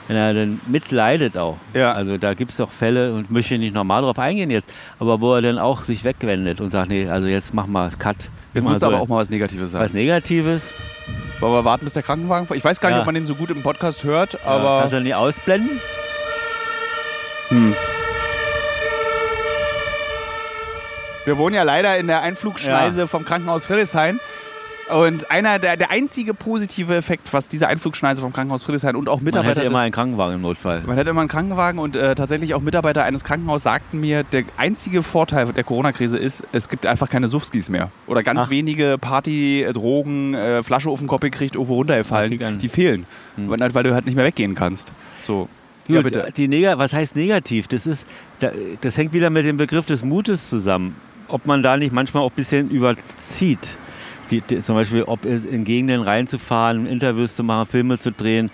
wenn er dann mitleidet auch. Ja. Also da gibt es doch Fälle und möchte nicht normal drauf eingehen jetzt, aber wo er dann auch sich wegwendet und sagt, nee, also jetzt mach mal Cut. Jetzt du so aber auch mal was Negatives sagen. was Negatives. Wollen wir warten, bis der Krankenwagen fährt? Ich weiß gar nicht, Ja. ob man den so gut im Podcast hört, Ja, aber Kannst du nie ausblenden? wir wohnen ja leider in der Einflugschneise vom Krankenhaus Friedrichshain. Und einer der, der einzige positive Effekt, was diese Einflugschneise vom Krankenhaus Friedrichshain und auch Man Mitarbeiter hätte immer einen Krankenwagen im Notfall. Man hätte immer einen Krankenwagen und äh, tatsächlich auch Mitarbeiter eines Krankenhauses sagten mir, der einzige Vorteil der Corona-Krise ist, es gibt einfach keine Suffskis mehr. Oder ganz Ach. wenige Party, äh, Drogen, äh, Flasche auf den Kopf gekriegt, irgendwo runtergefallen. die Die fehlen, Hm. weil, weil du halt nicht mehr weggehen kannst. So. Ja, bitte. Die Neg was heißt negativ? Das, ist, da- das hängt wieder mit dem Begriff des Mutes zusammen. Ob man da nicht manchmal auch ein bisschen überzieht. Die, die, zum Beispiel, ob in Gegenden reinzufahren, Interviews zu machen, Filme zu drehen,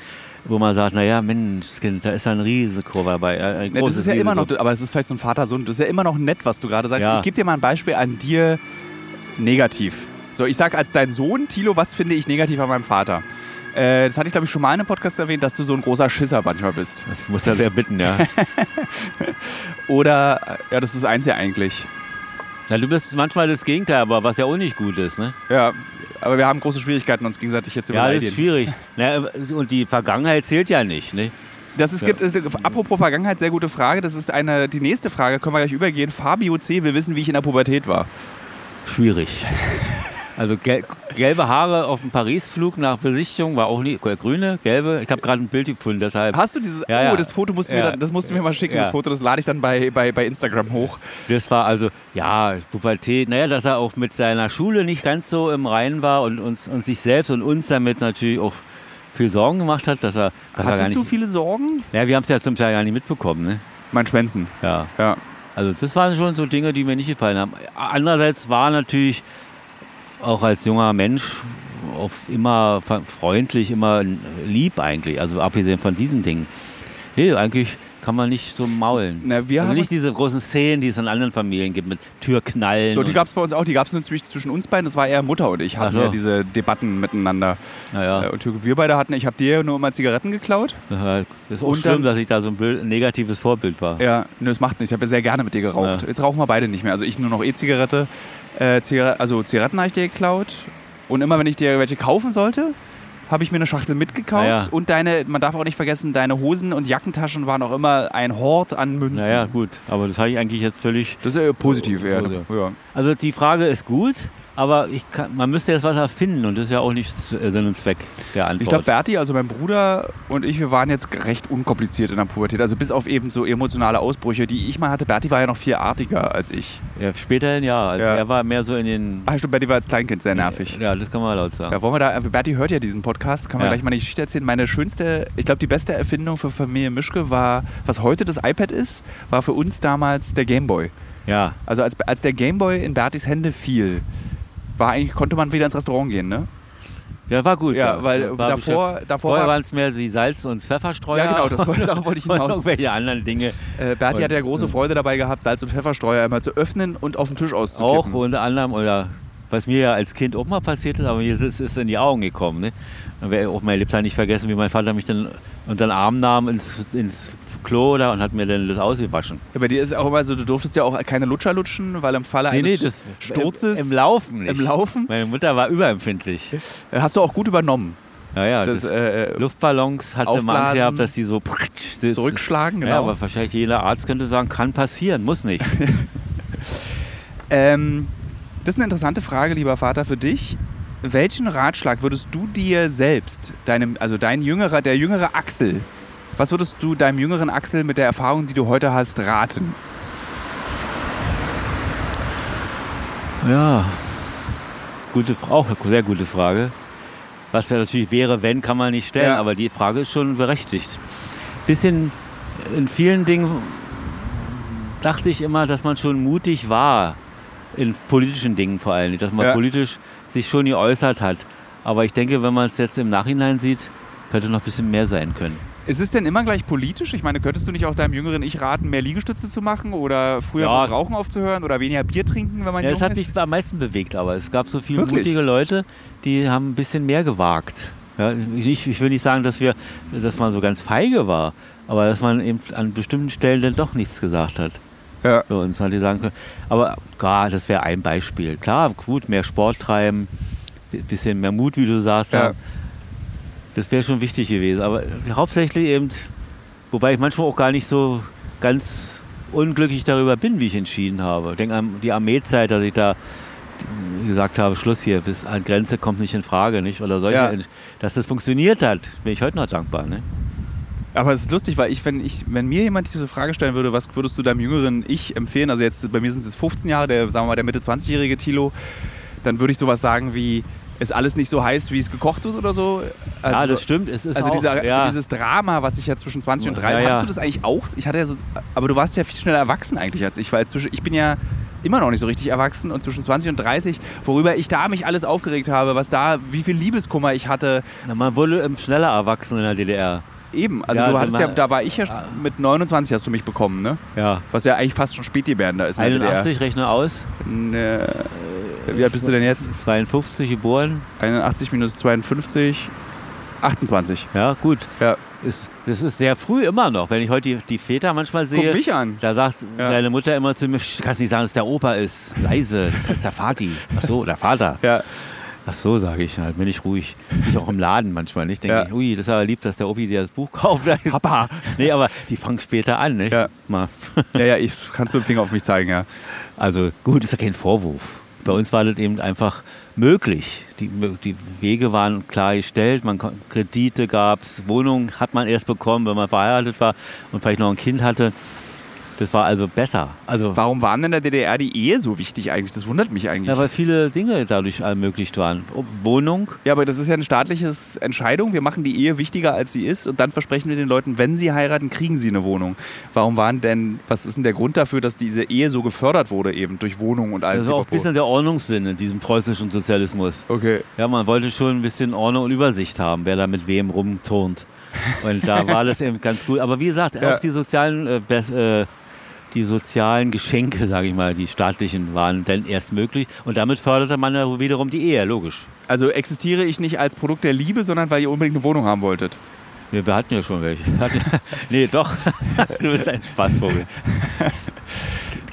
wo man sagt, naja, Mensch, da ist ein Risiko dabei. Ein Ne, das ist ja immer Risiko. noch, aber es ist vielleicht so ein Vater-Sohn, das ist ja immer noch nett, was du gerade sagst. Ja. Ich gebe dir mal ein Beispiel an dir negativ. So, ich sag als dein Sohn, Thilo, was finde ich negativ an meinem Vater? Äh, das hatte ich, glaube ich, schon mal in einem Podcast erwähnt, dass du so ein großer Schisser manchmal bist. Ich muss da sehr bitten, ja. [LAUGHS] Oder, äh, ja, das ist eins ja eigentlich. Ja. Du bist manchmal das Gegenteil, aber was ja auch nicht gut ist. Ne? Ja, aber wir haben große Schwierigkeiten, uns gegenseitig jetzt zu Ja, das ist schwierig. Naja, und die Vergangenheit zählt ja nicht. Ne? Das ist, Ja. gibt, ist, apropos Vergangenheit, sehr gute Frage. Das ist eine, die nächste Frage, können wir gleich übergehen. Fabio C. will wissen, wie ich in der Pubertät war. Schwierig. Also gel gelbe Haare auf dem Paris-Flug nach Besichtigung war auch nicht. äh, Grüne, gelbe. Ich habe gerade ein Bild gefunden, deshalb. Hast du dieses, Ja, oh, ja. das Foto musst du mir, Ja. dann, das musst du mir mal schicken, das Foto, das lade ich dann bei, bei, bei Instagram hoch. Das war also, ja, Pubertät. Naja, dass er auch mit seiner Schule nicht ganz so im Reinen war und, uns, und sich selbst und uns damit natürlich auch viel Sorgen gemacht hat, dass er, dass er Hattest nicht. du viele Sorgen? ja, wir haben es ja zum Teil gar nicht mitbekommen. Ne? Mein Schwänzen, Ja. ja. Also das waren schon so Dinge, die mir nicht gefallen haben. Andererseits war natürlich auch als junger Mensch immer freundlich, immer lieb eigentlich. Also abgesehen von diesen Dingen. Nee, eigentlich kann man nicht so maulen. Na, wir also haben nicht diese großen Szenen, die es in anderen Familien gibt mit Türknallen. Doch, die gab es bei uns auch, die gab es nur zwischen, uns beiden, das war eher Mutter und ich, hatten so. ja diese Debatten miteinander. naja, Äh, Und wir beide hatten, ich habe dir nur immer Zigaretten geklaut. das ist auch und schlimm, dann- dass ich da so ein blöd- negatives Vorbild war. Ja, nö, das macht nichts. Ich habe ja sehr gerne mit dir geraucht. Ja. Jetzt rauchen wir beide nicht mehr. Also ich nur noch E-Zigarette. Äh, Zigarette also Zigaretten habe ich dir geklaut. Und immer wenn ich dir welche kaufen sollte, habe ich mir eine Schachtel mitgekauft. Ja. Und deine, man darf auch nicht vergessen, deine Hosen und Jackentaschen waren auch immer ein Hort an Münzen. Naja, gut, aber das habe ich eigentlich jetzt völlig Das ist ja positiv eher. Positiv. Ja. Also die Frage ist gut, aber kann, man müsste jetzt was erfinden und das ist ja auch nicht äh, Sinn und Zweck der Antwort. Ich glaube, Berti, also mein Bruder und ich, wir waren jetzt recht unkompliziert in der Pubertät. Also bis auf eben so emotionale Ausbrüche, die ich mal hatte. Berti war ja noch viel artiger als ich. ja, späterhin ja, also Ja. er war mehr so in den... Ach stimmt, Berti war als Kleinkind sehr nervig. Ja, das kann man laut sagen. Ja, wollen wir da, Berti hört ja diesen Podcast, kann man Ja. gleich mal eine Geschichte erzählen. Meine schönste, ich glaube, die beste Erfindung für Familie Mischke war, was heute das iPad ist, war für uns damals der Gameboy. Ja, Also als, als der Gameboy in Bertis Hände fiel, war eigentlich, konnte man wieder ins Restaurant gehen, ne? der war gut. Ja, weil war davor, davor Vorher war, waren es mehr die Salz- und Pfefferstreuer. Ja, genau, das [LAUGHS] wollte- darauf wollte ich und hinaus. irgendwelche anderen Dinge. äh, Berti Und- hatte ja große Freude dabei gehabt, Salz- und Pfefferstreuer einmal zu öffnen und auf den Tisch Auch auszukippen. unter anderem, oder was mir ja als Kind auch mal passiert ist, aber mir ist es in die Augen gekommen. Ne? Und werde auch mein Lebtag nicht vergessen, wie mein Vater mich dann unter den Arm nahm ins, ins Klo da und hat mir dann das ausgewaschen. Ja, bei dir ist auch immer so, du durftest ja auch keine Lutscher lutschen, weil im Falle eines Sturzes Im, im Laufen nicht. im Laufen Meine Mutter war überempfindlich. äh, hast du auch gut übernommen. Ja, ja, Das, das, äh, Luftballons hat sie mal Aufblasen, gehabt, dass die so zurückschlagen, Ja, genau. aber wahrscheinlich jeder Arzt könnte sagen, kann passieren, muss nicht. [LAUGHS] Ähm, das ist eine interessante Frage, lieber Vater, für dich. Welchen Ratschlag würdest du dir selbst, deinem, also dein jüngerer, der jüngere Axel, was würdest du deinem jüngeren Axel mit der Erfahrung, die du heute hast, raten? Ja, gute auch eine sehr gute Frage. Was wäre natürlich wäre, wenn, kann man nicht stellen, Ja. aber die Frage ist schon berechtigt. Bisschen in vielen Dingen dachte ich immer, dass man schon mutig war, in politischen Dingen vor allem, dass man Ja. politisch sich schon geäußert hat. Aber ich denke, wenn man es jetzt im Nachhinein sieht, könnte noch ein bisschen mehr sein können. Ist es denn immer gleich politisch? Ich meine, könntest du nicht auch deinem jüngeren Ich raten, mehr Liegestütze zu machen oder früher Ja. Rauchen aufzuhören oder weniger Bier trinken, wenn man Ja, jung das hat ist? mich am meisten bewegt, aber es gab so viele Wirklich? mutige Leute, die haben ein bisschen mehr gewagt. Ja, nicht, ich will nicht sagen, dass, wir, dass man so ganz feige war, aber dass man eben an bestimmten Stellen dann doch nichts gesagt hat. Ja. So, und hätte sagen können. Aber klar, das wäre ein Beispiel. Klar, gut, mehr Sport treiben, bi- bisschen mehr Mut, wie du sagst. Ja. haben. Das wäre schon wichtig gewesen. Aber hauptsächlich eben, wobei ich manchmal auch gar nicht so ganz unglücklich darüber bin, wie ich entschieden habe. Ich denke an die Armeezeit, dass ich da gesagt habe, Schluss hier, bis an Grenze kommt nicht in Frage, nicht? Oder solche, Ja. dass das funktioniert hat, bin ich heute noch dankbar, ne? Aber es ist lustig, weil ich, wenn ich, wenn mir jemand diese Frage stellen würde, was würdest du deinem jüngeren Ich empfehlen? Also jetzt bei mir sind es jetzt 15 Jahre, der, sagen wir mal, der Mitte 20-jährige Tilo, dann würde ich sowas sagen wie, ist alles nicht so heiß, wie es gekocht wird oder so? Also, ja, das stimmt. Es ist Also auch, dieser, ja. dieses Drama, was ich ja zwischen 20 und 30, Ja, hast du das eigentlich auch? Ich hatte ja so, aber du warst ja viel schneller erwachsen eigentlich als ich, weil zwischen, ich bin ja immer noch nicht so richtig erwachsen und zwischen 20 und 30, worüber ich da mich alles aufgeregt habe, was da, wie viel Liebeskummer ich hatte, Na, man wurde schneller erwachsen in der DDR. Eben. Also Ja, du hattest ja, da war ich ja mit 29 hast du mich bekommen, ne? Ja. Was ja eigentlich fast schon Spätgebärender ist in der 81, rechne aus. Ne, wie alt bist du denn jetzt? 52 geboren. 81 minus 52, 28. Ja, gut. Ja. Ist, das ist sehr früh immer noch. Wenn ich heute die, die Väter manchmal sehe, Guck mich an. da sagt Ja. deine Mutter immer zu mir, "Sch, kannst nicht sagen, dass der Opa ist. Leise, das ist der Vati. Ach so, der Vater. Ja. Ach so, sage ich, halt bin ich ruhig. Ich auch im Laden manchmal nicht. Denke Ja. ich, ui, das ist aber lieb, dass der Opi dir das Buch kauft. Papa. Nee, aber die fangen später an, nicht? Ja. Mal. Ja, ja, ich kann es mit dem Finger auf mich zeigen, ja. Also gut, ist ja kein Vorwurf. Bei uns war das eben einfach möglich. Die, die Wege waren klar gestellt, man, Kredite gab es, Wohnungen hat man erst bekommen, wenn man verheiratet war und vielleicht noch ein Kind hatte. Das war also besser. Also, Warum war denn in der DDR die Ehe so wichtig eigentlich? Das wundert mich eigentlich. ja, weil viele Dinge dadurch ermöglicht waren. Wohnung, Ja, aber das ist ja eine staatliche Entscheidung. Wir machen die Ehe wichtiger, als sie ist. Und dann versprechen wir den Leuten, wenn sie heiraten, kriegen sie eine Wohnung. Warum waren denn, was ist denn der Grund dafür, dass diese Ehe so gefördert wurde, eben durch Wohnung und all das war auch ein bisschen der Ordnungssinn in diesem preußischen Sozialismus. Okay. Ja, man wollte schon ein bisschen Ordnung und Übersicht haben, wer da mit wem rumturnt. Und da war [LAUGHS] das eben ganz gut. Aber wie gesagt, Ja. auch die sozialen, äh, äh, die sozialen Geschenke, [LAUGHS] sage ich mal, die staatlichen, waren dann erst möglich. Und damit förderte man ja wiederum die Ehe, logisch. Also existiere ich nicht als Produkt der Liebe, sondern weil ihr unbedingt eine Wohnung haben wolltet. Wir, wir hatten ja schon welche. [LAUGHS] Nee, doch. [LAUGHS] du bist ein Spaßvogel.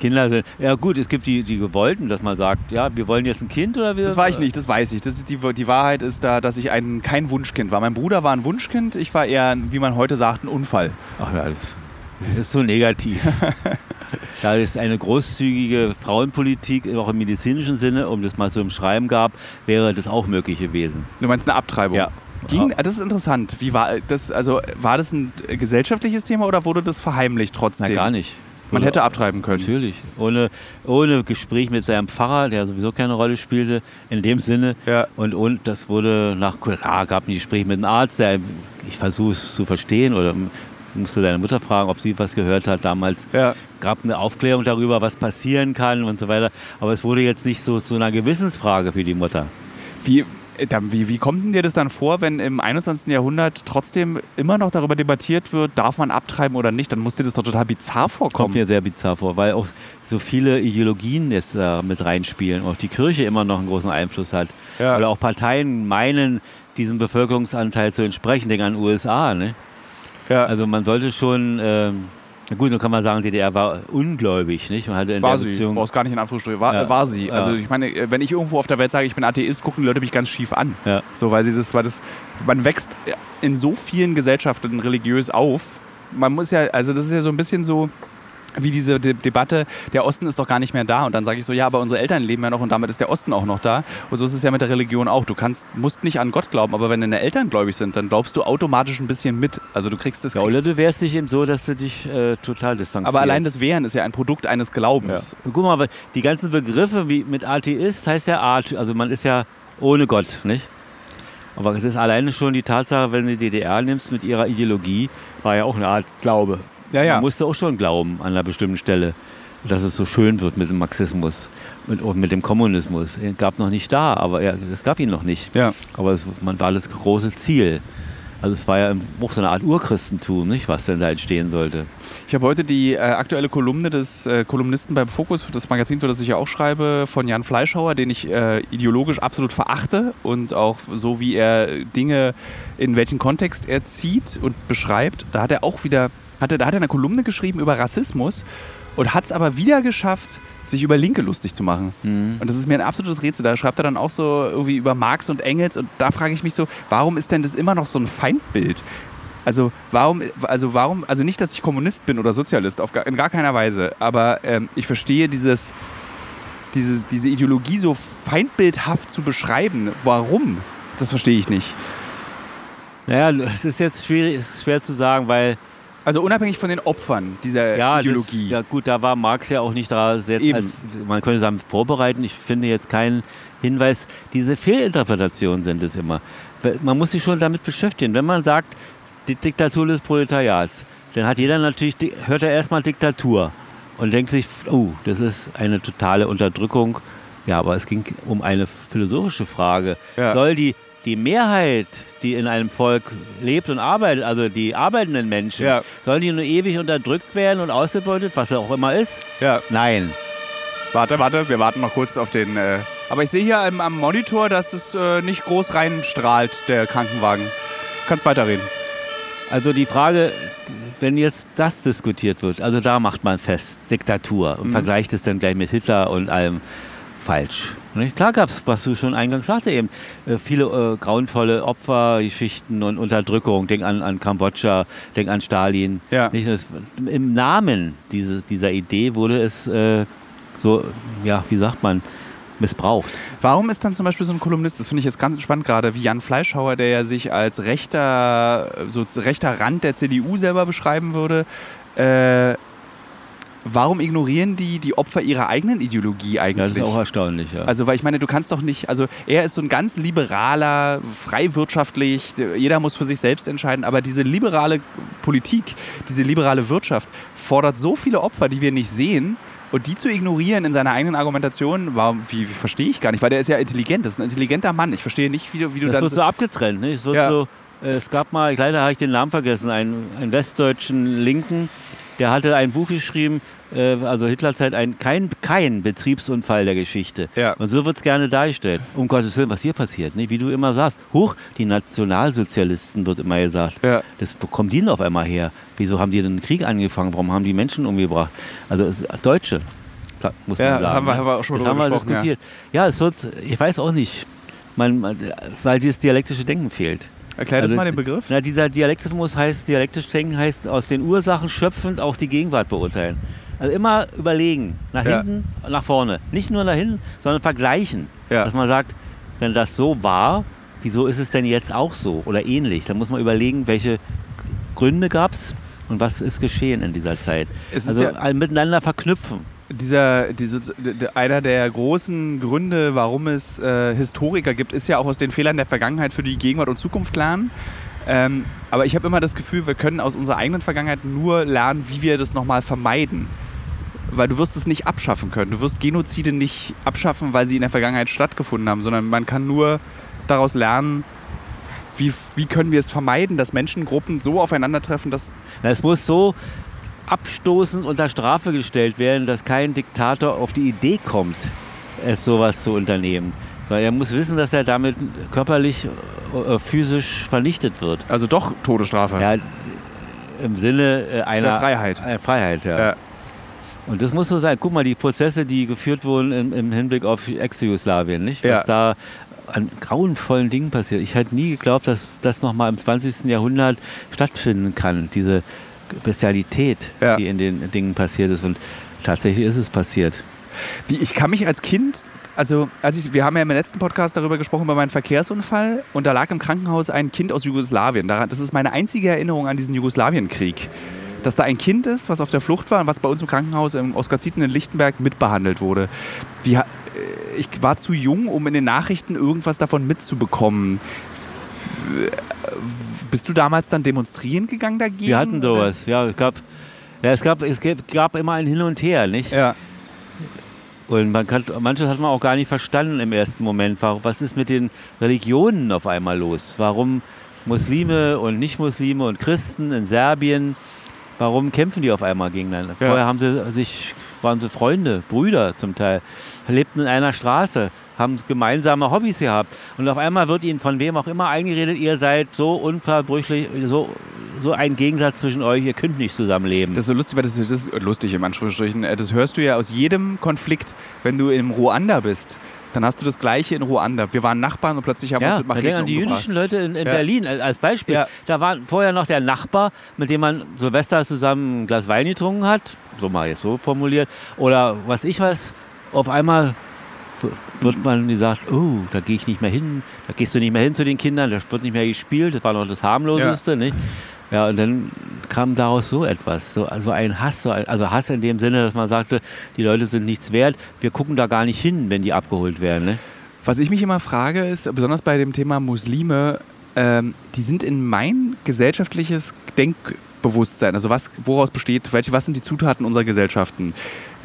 Kinder sind. Ja, gut, es gibt die, die gewollten, dass man sagt, ja, wir wollen jetzt ein Kind oder wir. Das war ich nicht, das weiß ich. Das ist die, die Wahrheit ist da, dass ich ein, kein Wunschkind war. Mein Bruder war ein Wunschkind, ich war eher, wie man heute sagt, ein Unfall. Ach ja, das, das ist so negativ. [LAUGHS] da es eine großzügige Frauenpolitik auch im medizinischen Sinne, um das mal so im Schreiben gab, wäre das auch möglich gewesen. Du meinst eine Abtreibung? Ja. Ging, das ist interessant. Wie war das? Also war das ein gesellschaftliches Thema oder wurde das verheimlicht Na, trotzdem? gar nicht. Man hätte abtreiben können. Natürlich. Ohne, ohne Gespräch mit seinem Pfarrer, der sowieso keine Rolle spielte, in dem Sinne. Ja. Und, und das wurde nach, ah, gab ein Gespräch mit einem Arzt, der, ich versuche es zu verstehen oder musste deine Mutter fragen, ob sie was gehört hat damals. Ja. gab eine Aufklärung darüber, was passieren kann und so weiter. Aber es wurde jetzt nicht so zu einer Gewissensfrage für die Mutter. Wie, äh, wie, wie kommt denn dir das dann vor, wenn im 21. Jahrhundert trotzdem immer noch darüber debattiert wird, darf man abtreiben oder nicht? Dann muss dir das doch total bizarr Kommt vorkommen. mir sehr bizarr vor, weil auch so viele Ideologien jetzt äh, mit reinspielen. Auch die Kirche immer noch einen großen Einfluss hat. Ja. Oder auch Parteien meinen, diesem Bevölkerungsanteil zu entsprechen. Denk an den USA. Ne? Ja. Also man sollte schon, ähm, na gut, dann kann man sagen, DDR war ungläubig. Nicht? Man hatte in war der sie, Beziehung, brauchst gar nicht in Anführungsstrichen, war, Ja. war sie. Also ich meine, äh, wenn ich irgendwo auf der Welt sage, ich bin Atheist, gucken die Leute mich ganz schief an. Ja. So, weil sie das, weil das, man wächst in so vielen Gesellschaften religiös auf. Man muss ja, also das ist ja so ein bisschen so wie diese De Debatte, der Osten ist doch gar nicht mehr da. Und dann sage ich so, ja, aber unsere Eltern leben ja noch und damit ist der Osten auch noch da. Und so ist es ja mit der Religion auch. Du kannst, musst nicht an Gott glauben, aber wenn deine Eltern gläubig sind, dann glaubst du automatisch ein bisschen mit. Also du kriegst das. ja, oder du wärst dich eben so, dass du dich äh, total distanzierst. aber allein das Wehren ist ja ein Produkt eines Glaubens. Und guck mal, aber die ganzen Begriffe wie mit Atheist heißt ja Art, also man ist ja ohne Gott, nicht? Aber das ist alleine schon die Tatsache, wenn du die DDR nimmst mit ihrer Ideologie, war ja auch eine Art Glaube. Ja, ja. Man musste auch schon glauben an einer bestimmten Stelle, dass es so schön wird mit dem Marxismus und, und mit dem Kommunismus. Er gab noch nicht da, aber er, es gab ihn noch nicht. Ja. Aber es man war das große Ziel. Also es war ja auch so eine Art Urchristentum, nicht, was denn da entstehen sollte. Ich habe heute die äh, aktuelle Kolumne des äh, Kolumnisten beim Fokus, das Magazin, für das ich ja auch schreibe, von Jan Fleischhauer, den ich äh, ideologisch absolut verachte und auch so wie er Dinge in welchen Kontext er zieht und beschreibt. Da hat er auch wieder, hatte, da hat er eine Kolumne geschrieben über Rassismus und hat es aber wieder geschafft, sich über Linke lustig zu machen. Und das ist mir ein absolutes Rätsel. Da schreibt er dann auch so irgendwie über Marx und Engels und da frage ich mich so, warum ist denn das immer noch so ein Feindbild? Also warum, also warum, also nicht, dass ich Kommunist bin oder Sozialist, auf gar, in gar keiner Weise, aber ähm, ich verstehe dieses, diese, diese Ideologie so feindbildhaft zu beschreiben. Warum? Das verstehe ich nicht. Naja, es ist jetzt schwierig, es ist schwer zu sagen, weil Also unabhängig von den Opfern dieser ja, Ideologie. Das, ja gut, da war Marx ja auch nicht da sehr als, man könnte sagen, vorbereiten. Ich finde jetzt keinen Hinweis. Diese Fehlinterpretationen sind es immer. Man muss sich schon damit beschäftigen. Wenn man sagt, die Diktatur des Proletariats, dann hat jeder natürlich, hört er erstmal Diktatur und denkt sich, oh, das ist eine totale Unterdrückung. Ja, aber es ging um eine philosophische Frage. Ja. Soll die, die Mehrheit, die in einem Volk lebt und arbeitet, also die arbeitenden Menschen, Ja. sollen die nur ewig unterdrückt werden und ausgebeutet, was auch immer ist? ja. Nein. Warte, warte, wir warten noch kurz auf den. Äh aber ich sehe hier am, am Monitor, dass es äh, nicht groß reinstrahlt, der Krankenwagen. Kannst weiterreden. Also die Frage, wenn jetzt das diskutiert wird, also da macht man fest, Diktatur und Mhm. vergleicht es dann gleich mit Hitler und allem falsch. Nicht? Klar gab es, was du schon eingangs sagte eben, äh, viele äh, grauenvolle Opfergeschichten und Unterdrückung. Denk an, an Kambodscha, denk an Stalin. Ja. Nicht? Das, Im Namen diese, dieser Idee wurde es äh, so, ja, wie sagt man, missbraucht. Warum ist dann zum Beispiel so ein Kolumnist, das finde ich jetzt ganz spannend gerade, wie Jan Fleischhauer, der ja sich als rechter, so rechter Rand der CDU selber beschreiben würde, äh, warum ignorieren die die Opfer ihrer eigenen Ideologie eigentlich? das ist auch erstaunlich. Ja. Also, weil ich meine, du kannst doch nicht, also er ist so ein ganz liberaler, frei wirtschaftlich, jeder muss für sich selbst entscheiden, aber diese liberale Politik, diese liberale Wirtschaft fordert so viele Opfer, die wir nicht sehen. Und die zu ignorieren in seiner eigenen Argumentation, war, wie, wie verstehe ich gar nicht, weil der ist ja intelligent, das ist ein intelligenter Mann. Ich verstehe nicht, wie du, wie du Das dann. wird so abgetrennt. Ne? Es, wird Ja. so, äh, es gab mal, leider habe ich den Namen vergessen, einen, einen westdeutschen Linken, der hatte ein Buch geschrieben, also Hitlerzeit, ein, kein, kein Betriebsunfall der Geschichte. Ja. Und so wird es gerne dargestellt. Um Gottes Willen, was hier passiert, ne? wie du immer sagst. Huch, die Nationalsozialisten wird immer gesagt. Ja. Das, wo kommen die denn auf einmal her? Wieso haben die den Krieg angefangen? Warum haben die Menschen umgebracht? Also es, Deutsche, muss man Ja, sagen. haben wir- ne? haben wir auch schon das haben wir gesprochen, ja. diskutiert. Ja. es wird, ich weiß auch nicht, man, man, weil dieses dialektische Denken fehlt. Erklär das Also, mal den Begriff. Na, dieser Dialektismus heißt, dialektisch denken heißt aus den Ursachen schöpfend auch die Gegenwart beurteilen. Also immer überlegen, nach Ja. hinten, nach vorne. Nicht nur nach hinten, sondern vergleichen. Ja. Dass man sagt, wenn das so war, wieso ist es denn jetzt auch so oder ähnlich? Da muss man überlegen, welche Gründe gab es und was ist geschehen in dieser Zeit. Es also ja- miteinander verknüpfen. Dieser, diese, einer der großen Gründe, warum es äh, Historiker gibt, ist ja auch aus den Fehlern der Vergangenheit für die Gegenwart und Zukunft lernen. Ähm, aber ich habe immer das Gefühl, wir können aus unserer eigenen Vergangenheit nur lernen, wie wir das nochmal vermeiden. Weil du wirst es nicht abschaffen können. Du wirst Genozide nicht abschaffen, weil sie in der Vergangenheit stattgefunden haben, sondern man kann nur daraus lernen, wie, wie können wir es vermeiden, dass Menschengruppen so aufeinandertreffen, dass Na, Es muss so abstoßend unter Strafe gestellt werden, dass kein Diktator auf die Idee kommt, es sowas zu unternehmen. Sondern er muss wissen, dass er damit körperlich, äh, physisch vernichtet wird. also doch Todesstrafe. Ja, Im Sinne äh, einer Der Freiheit. Äh, Freiheit, ja. Ja. Und das muss so sein. Guck mal, die Prozesse, die geführt wurden im, im Hinblick auf Ex-Jugoslawien, nicht? Was Ja. da an grauenvollen Dingen passiert. Ich hätte nie geglaubt, dass das nochmal im 20. Jahrhundert stattfinden kann, diese Bestialität, Ja. die in den Dingen passiert ist. Und tatsächlich ist es passiert. Wie, ich kann mich als Kind, also als ich, wir haben ja im letzten Podcast darüber gesprochen, über meinen Verkehrsunfall und da lag im Krankenhaus ein Kind aus Jugoslawien. Das ist meine einzige Erinnerung an diesen Jugoslawienkrieg. Dass da ein Kind ist, was auf der Flucht war und was bei uns im Krankenhaus im Oskar-Zieten in Lichtenberg mitbehandelt wurde. Wie, äh, ich war zu jung, um in den Nachrichten irgendwas davon mitzubekommen. Bist du damals dann demonstrieren gegangen dagegen? Wir hatten sowas, ja. Es gab, ja, es gab, es gab, immer ein Hin und Her, nicht? Ja. Und man kann, manches hat man auch gar nicht verstanden im ersten Moment. Warum- Was ist mit den Religionen auf einmal los? Warum Muslime und Nicht-Muslime und Christen in Serbien, warum kämpfen die auf einmal gegeneinander? Ja. Vorher haben sie sich, waren sie Freunde, Brüder zum Teil, lebten in einer Straße, haben gemeinsame Hobbys gehabt. Und auf einmal wird ihnen von wem auch immer eingeredet, ihr seid so unverbrüchlich, so, so ein Gegensatz zwischen euch, ihr könnt nicht zusammenleben. Das ist so lustig, weil das, das ist lustig im Anführungsstrichen. Das hörst du ja aus jedem Konflikt, wenn du in Ruanda bist. Dann hast du das Gleiche in Ruanda. Wir waren Nachbarn und plötzlich haben wir Ja, uns mit Macheten an die umgebracht. jüdischen Leute in, in Ja. Berlin als Beispiel. Ja. Da war vorher noch der Nachbar, mit dem man Silvester zusammen ein Glas Wein getrunken hat, so mal jetzt so formuliert, oder was ich was, auf einmal wird man gesagt, oh, da gehe ich nicht mehr hin, da gehst du nicht mehr hin zu den Kindern, das wird nicht mehr gespielt, das war noch das harmloseste, nicht? Ja, und dann kam daraus so etwas, so also ein Hass, so ein, also Hass in dem Sinne, dass man sagte, die Leute sind nichts wert, wir gucken da gar nicht hin, wenn die abgeholt werden. Ne? Was ich mich immer frage, ist, besonders bei dem Thema Muslime, ähm, die sind in mein gesellschaftliches Denkbewusstsein, also was, woraus besteht, welche, was sind die Zutaten unserer Gesellschaften?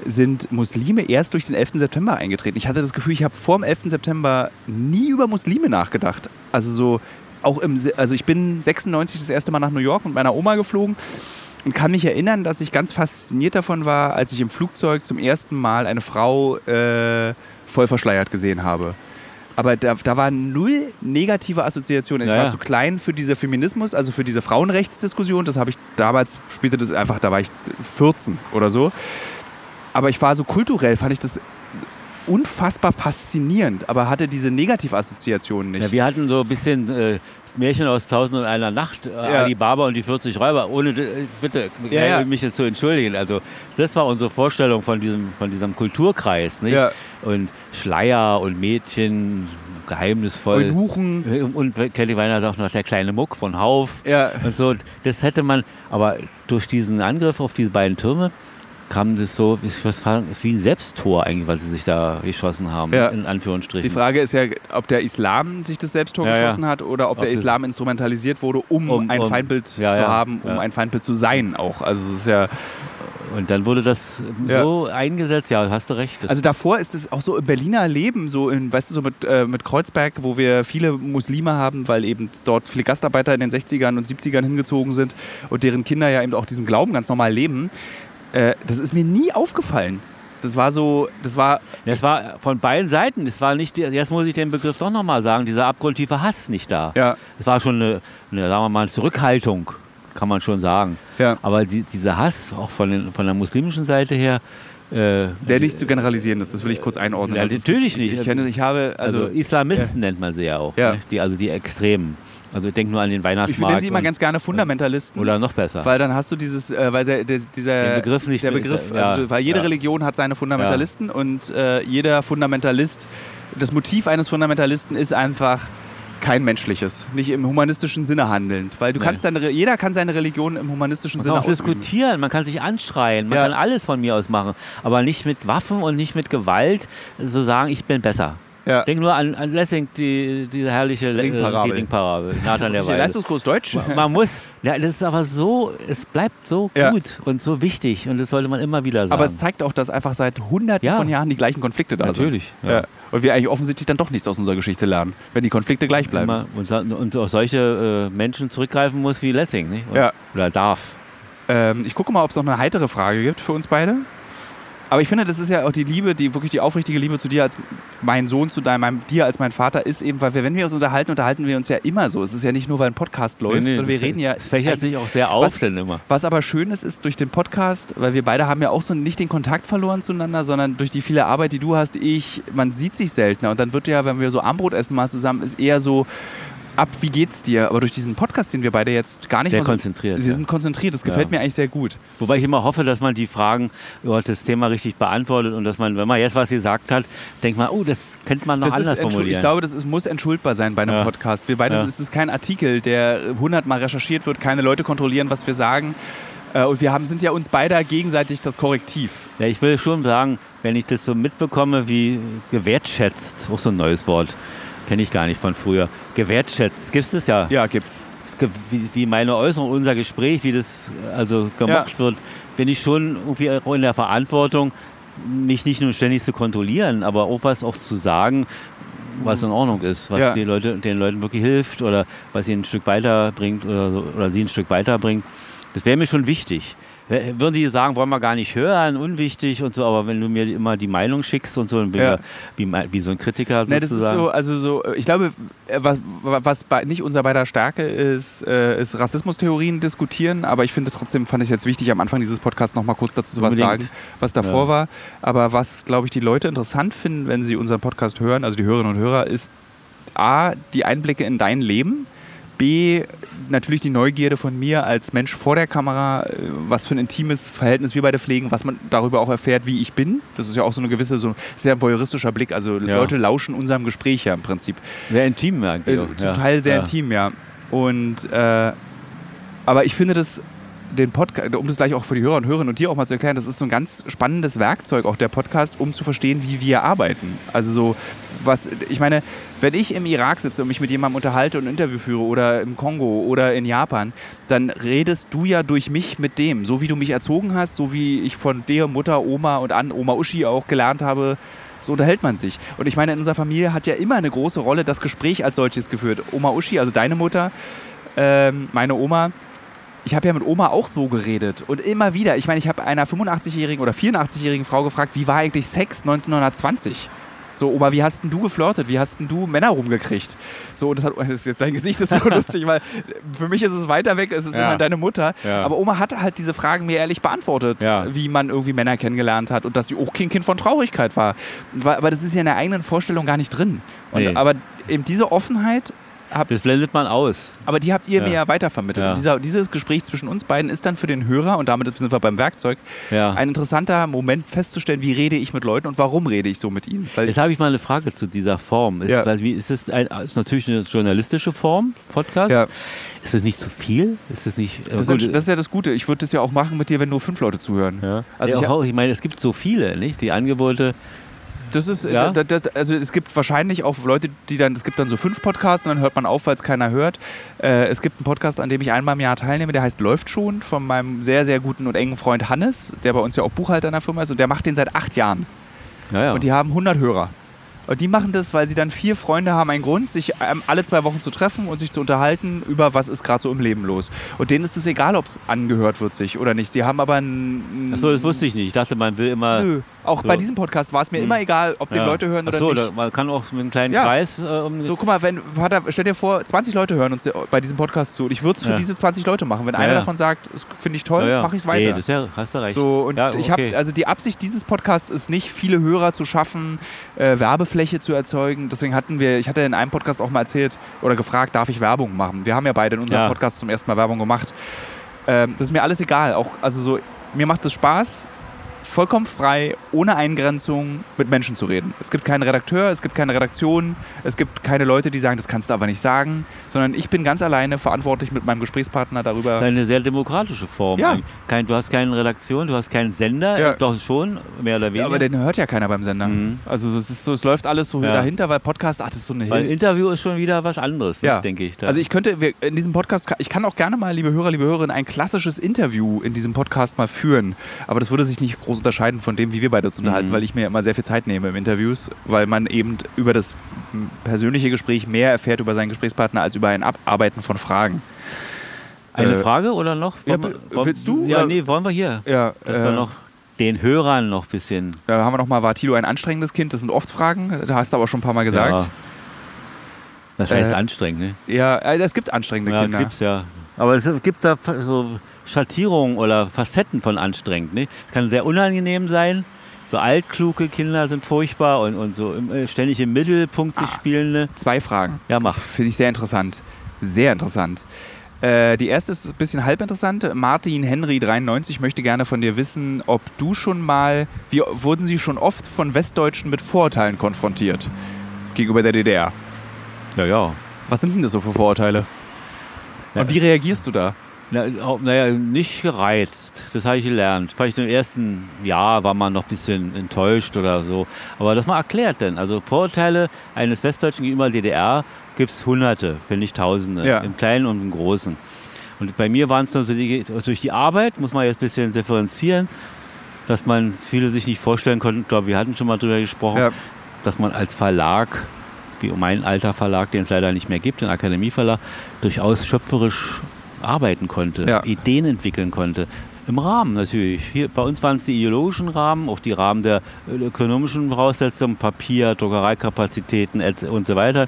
Sind Muslime erst durch den 11. September eingetreten? Ich hatte das Gefühl, ich habe vor dem 11. September nie über Muslime nachgedacht. Also so, auch im, also ich bin 96 das erste Mal nach New York mit meiner Oma geflogen und kann mich erinnern, dass ich ganz fasziniert davon war, als ich im Flugzeug zum ersten Mal eine Frau äh, voll verschleiert gesehen habe. Aber da, da war null negative Assoziation. Ich ja, war zu klein für diese Feminismus, also für diese Frauenrechtsdiskussion. Das habe ich damals, spielte das einfach, da war ich 14 oder so. Aber ich war so kulturell, fand ich das unfassbar faszinierend, aber hatte diese Negativassoziation nicht. Ja, wir hatten so ein bisschen äh, Märchen aus Tausend und einer Nacht, äh, ja. Alibaba und die 40 Räuber, ohne, äh, bitte, ja, ja. mich jetzt zu entschuldigen. Also das war unsere Vorstellung von diesem, von diesem Kulturkreis. Nicht? Und Schleier und Mädchen, geheimnisvoll. Und Huchen. Und Kelly Weiner sagt noch der kleine Muck von Hauf. Ja. Und so, das hätte man, aber durch diesen Angriff auf diese beiden Türme, kam das so, wie ein Selbsttor eigentlich, weil sie sich da geschossen haben, ja. in Anführungsstrichen. Die Frage ist ja, ob der Islam sich das Selbsttor ja, geschossen ja. hat oder ob, ob der Islam instrumentalisiert wurde, um, um ein um, Feindbild zu haben, um ein Feindbild zu sein auch. Also es ist ja... Und dann wurde das so eingesetzt, ja, hast du recht. also davor ist es auch so im Berliner Leben, so in, weißt du, so mit, äh, mit Kreuzberg, wo wir viele Muslime haben, weil eben dort viele Gastarbeiter in den 60ern und 70ern hingezogen sind und deren Kinder ja eben auch diesen Glauben ganz normal leben äh, das ist mir nie aufgefallen. Das war so, das war. Das war von beiden Seiten. Es war nicht, jetzt muss ich den Begriff doch nochmal sagen, dieser abgrundtiefe Hass nicht da. Ja. Es war schon eine, eine, sagen wir mal, Zurückhaltung, kann man schon sagen. Ja. Aber die, dieser Hass, auch von, den, von der muslimischen Seite her, äh, der nicht zu generalisieren ist, das will ich kurz einordnen. Ja, also natürlich nicht. Ich, kenne, ich habe also, also Islamisten nennt man sie ja auch, ja. Die, also die Extremen. Also denk nur an den Weihnachtsmarkt. Ich nenne sie immer ganz gerne Fundamentalisten. Oder noch besser. Weil dann hast du dieses, äh, weil der, der, dieser den Begriff nicht. Der Begriff, ja, also, weil jede ja. Religion hat seine Fundamentalisten ja. und äh, jeder Fundamentalist, das Motiv eines Fundamentalisten ist einfach kein menschliches, nicht im humanistischen Sinne handelnd, weil du Nein. kannst deine, jeder kann seine Religion im humanistischen man Sinne kann auch ausüben. diskutieren, man kann sich anschreien, man kann alles von mir aus machen, aber nicht mit Waffen und nicht mit Gewalt so sagen, ich bin besser. Ja. Denk nur an, an Lessing, die, diese herrliche Link-Parabel. Äh, Nathan der. Leistungskurs Deutsch. Man, man, muss, ja, das ist aber so, es bleibt so ja. gut und so wichtig und das sollte man immer wieder sagen. Aber es zeigt auch, dass einfach seit hunderten ja. von Jahren die gleichen Konflikte da Natürlich, sind. Natürlich. Und wir eigentlich offensichtlich dann doch nichts aus unserer Geschichte lernen, wenn die Konflikte gleich bleiben. Immer, und, und auf solche äh, Menschen zurückgreifen muss wie Lessing, nicht? ja. Oder darf. Ähm, ich gucke mal, ob es noch eine heitere Frage gibt für uns beide. Aber ich finde, das ist ja auch die Liebe, die wirklich die aufrichtige Liebe zu dir als mein Sohn, zu deinem, dir als mein Vater ist eben, weil wir, wenn wir uns unterhalten, unterhalten wir uns ja immer so. Es ist ja nicht nur, weil ein Podcast läuft, nee, nee, sondern wir reden ja. Es fächert sich auch sehr auf, was, denn immer. Was aber schön ist, ist durch den Podcast, weil wir beide haben ja auch so nicht den Kontakt verloren zueinander, sondern durch die viele Arbeit, die du hast, ich, man sieht sich seltener. Und dann wird ja, wenn wir so Armbrot essen mal zusammen, ist eher so, ab, wie geht's dir? Aber durch diesen Podcast, den wir beide jetzt gar nicht sehr konzentriert. Wir ja. sind konzentriert, das gefällt ja. mir eigentlich sehr gut. Wobei ich immer hoffe, dass man die Fragen über das Thema richtig beantwortet und dass man, wenn man jetzt was gesagt hat, denkt man, oh, das könnte man noch das anders formulieren. Ich glaube, das ist, muss entschuldbar sein bei einem ja. Podcast. Wir beide, es ist kein Artikel, der hundertmal recherchiert wird, keine Leute kontrollieren, was wir sagen. Äh, und wir haben, sind ja uns beide gegenseitig das Korrektiv. Ja, ich will schon sagen, wenn ich das so mitbekomme, wie gewertschätzt, auch so ein neues Wort, kenne ich gar nicht von früher, gewertschätzt. Gibt es ja? Ja, gibt's. Wie, wie meine Äußerung, unser Gespräch, wie das also gemacht ja. wird, bin ich schon irgendwie auch in der Verantwortung, mich nicht nur ständig zu kontrollieren, aber auch was auch zu sagen, was in Ordnung ist, was ja. die Leute, den Leuten wirklich hilft oder was sie ein Stück weiterbringt oder, oder sie ein Stück weiterbringt. Das wäre mir schon wichtig würden die sagen, wollen wir gar nicht hören, unwichtig und so, aber wenn du mir immer die Meinung schickst und so, dann bin ja. wie, wie, so ein Kritiker sozusagen. Nee, das ist so, also so, ich glaube, äh, was, was nicht unser beider Stärke ist, äh, ist Rassismustheorien diskutieren, aber ich finde trotzdem, fand ich jetzt wichtig, am Anfang dieses Podcasts noch mal kurz dazu was sagen, was davor ja. war. Aber was, glaube ich, die Leute interessant finden, wenn sie unseren Podcast hören, also die Hörerinnen und Hörer, ist A, die Einblicke in dein Leben, B, natürlich die Neugierde von mir als Mensch vor der Kamera, äh, was für ein intimes Verhältnis wir beide pflegen, was man darüber auch erfährt, wie ich bin. Das ist ja auch so eine gewisse, so sehr voyeuristischer Blick. Also Ja. Leute lauschen unserem Gespräch ja im Prinzip. Sehr intim Äh, eigentlich. zum ja. Teil sehr ja. intim, ja. Und äh, aber ich finde das den Podcast, um das gleich auch für die Hörer und Hörerinnen und dir auch mal zu erklären, das ist so ein ganz spannendes Werkzeug, auch der Podcast, um zu verstehen, wie wir arbeiten. Also so, was, ich meine, wenn ich im Irak sitze und mich mit jemandem unterhalte und ein Interview führe oder im Kongo oder in Japan, dann redest du ja durch mich mit dem, so wie du mich erzogen hast, so wie ich von dir, Mutter, Oma und an Oma Uschi auch gelernt habe, so unterhält man sich. Und ich meine, in unserer Familie hat ja immer eine große Rolle das Gespräch als solches geführt. Oma Uschi, also deine Mutter, ähm, meine Oma, ich habe ja mit Oma auch so geredet und immer wieder. Ich meine, ich habe einer 85-jährigen oder 84-jährigen Frau gefragt, wie war eigentlich Sex 1920? So, Oma, wie hast denn du geflirtet? Wie hast denn du Männer rumgekriegt? So, und das hat, [LAUGHS] das ist jetzt dein Gesicht ist so [LAUGHS] lustig, weil für mich ist es weiter weg, es ist Ja. immer deine Mutter. Ja. Aber Oma hat halt diese Fragen mir ehrlich beantwortet, Ja. wie man irgendwie Männer kennengelernt hat und dass sie auch kein Kind von Traurigkeit war. Weil- Aber das ist ja in der eigenen Vorstellung gar nicht drin. Und, Nee. Aber eben diese Offenheit habt Das blendet man aus. aber die habt ihr Ja. mir ja weitervermittelt. Ja. Und dieser, dieses Gespräch zwischen uns beiden ist dann für den Hörer, und damit sind wir beim Werkzeug, Ja. ein interessanter Moment festzustellen, wie rede ich mit Leuten und warum rede ich so mit ihnen. Weil Jetzt habe ich mal eine Frage zu dieser Form. Ist, weil, wie, ist es ein, ist natürlich eine journalistische Form, Podcast? Ist es nicht zu viel? Ist es nicht. das, gut, ist, das ist ja das Gute. Ich würde das ja auch machen mit dir, wenn nur fünf Leute zuhören. ja. Also ja, ich- ich meine, es gibt so viele, nicht? Die Angebote. Das ist, Ja? da, da, also es gibt wahrscheinlich auch Leute, die dann, es gibt dann so fünf Podcasts und dann hört man auf, weil es keiner hört. Äh, es gibt einen Podcast, an dem ich einmal im Jahr teilnehme, der heißt Läuft schon, von meinem sehr, sehr guten und engen Freund Hannes, der bei uns ja auch Buchhalter in der Firma ist und der macht den seit acht Jahren. Ja, ja. Und die haben 100 Hörer. Und die machen das, weil sie dann vier Freunde haben einen Grund, sich ähm, alle zwei Wochen zu treffen und sich zu unterhalten über was ist gerade so im Leben los. Und denen ist es egal, ob es angehört wird sich oder nicht. Sie haben aber ein... Achso, das wusste ich nicht. Ich dachte, man will immer. Nö. Auch So. bei diesem Podcast war es mir Hm. immer egal, ob den Ja. Leute hören oder Achso, nicht. da- man kann auch mit einem kleinen Ja. Kreis. Äh, um So, guck mal, wenn, Vater, stell dir vor, 20 Leute hören uns bei diesem Podcast zu und ich würde es für Ja. diese 20 Leute machen. Wenn einer davon sagt, das finde ich toll, mache ich es Nee, weiter. das ist ja, hast du recht. So, und ja, ich okay. habe, also die Absicht dieses Podcasts ist nicht, viele Hörer zu schaffen, äh, Werbefläche zu erzeugen. Deswegen hatten wir, ich hatte in einem Podcast auch mal erzählt oder gefragt, darf ich Werbung machen? Wir haben ja beide in unserem Ja. Podcast zum ersten Mal Werbung gemacht. Ähm, das ist mir alles egal. Auch, also so, mir macht es Spaß, vollkommen frei, ohne Eingrenzung mit Menschen zu reden. Es gibt keinen Redakteur, es gibt keine Redaktion, es gibt keine Leute, die sagen, das kannst du aber nicht sagen, sondern ich bin ganz alleine verantwortlich mit meinem Gesprächspartner darüber. Das ist eine sehr demokratische Form. Ja. Kein, du hast keine Redaktion, du hast keinen Sender, Ja. doch schon, mehr oder Ja, weniger. aber den hört ja keiner beim Sender. Mhm. Also es, so, es läuft alles so Ja. dahinter, weil Podcast, ach, das ist so eine Weil Hilfe. Interview ist schon wieder was anderes, Ja. denke ich. Da- Also ich könnte, wir, in diesem Podcast, ich kann auch gerne mal, liebe Hörer, liebe Hörerinnen, ein klassisches Interview in diesem Podcast mal führen. Aber das würde sich nicht groß unterscheiden von dem, wie wir beide uns unterhalten, Mhm. weil ich mir immer sehr viel Zeit nehme im Interviews, weil man eben über das persönliche Gespräch mehr erfährt über seinen Gesprächspartner als über ein Abarbeiten von Fragen. Eine äh, Frage oder noch? ja, wir- willst du, Ja, oder? nee, wollen wir hier. Ja, Dass wir äh, noch den Hörern noch ein bisschen. da haben wir nochmal, war Tilo ein anstrengendes Kind? Das sind oft Fragen, da hast du aber schon ein paar Mal gesagt. Ja. Das heißt Äh, anstrengend, ne? Ja, äh, es gibt anstrengende Ja, Kinder. gibt's ja. Aber es gibt da so Schattierungen oder Facetten von anstrengend. Ne? Es kann sehr unangenehm sein. So altkluge Kinder sind furchtbar und, und so im, äh, ständig im Mittelpunkt sich Ah. spielende. Zwei Fragen. Ja, mach. Finde ich sehr interessant. Sehr interessant. Äh, die erste ist ein bisschen halb interessant. Martin Henry 93 möchte gerne von dir wissen, ob du schon mal, wie wurden sie schon oft von Westdeutschen mit Vorurteilen konfrontiert gegenüber der DDR? Ja, ja. Was sind denn das so für Vorurteile? Ja. Und wie reagierst du da? Naja, nicht gereizt. Das habe ich gelernt. Vielleicht im ersten Jahr war man noch ein bisschen enttäuscht oder so. Aber das mal erklärt denn. Also Vorurteile eines Westdeutschen gegenüber DDR gibt es Hunderte, wenn nicht Tausende. Ja. Im Kleinen und im Großen. Und bei mir waren es also die, durch die Arbeit, muss man jetzt ein bisschen differenzieren, dass man viele sich nicht vorstellen konnten. Ich glaube, wir hatten schon mal drüber gesprochen, Ja. dass man als Verlag, wie mein alter Verlag, den es leider nicht mehr gibt, den Akademieverlag, durchaus schöpferisch arbeiten konnte, Ja. Ideen entwickeln konnte. Im Rahmen natürlich. Hier, bei uns waren es die ideologischen Rahmen, auch die Rahmen der äh, ökonomischen Voraussetzungen, Papier, Druckereikapazitäten und so weiter.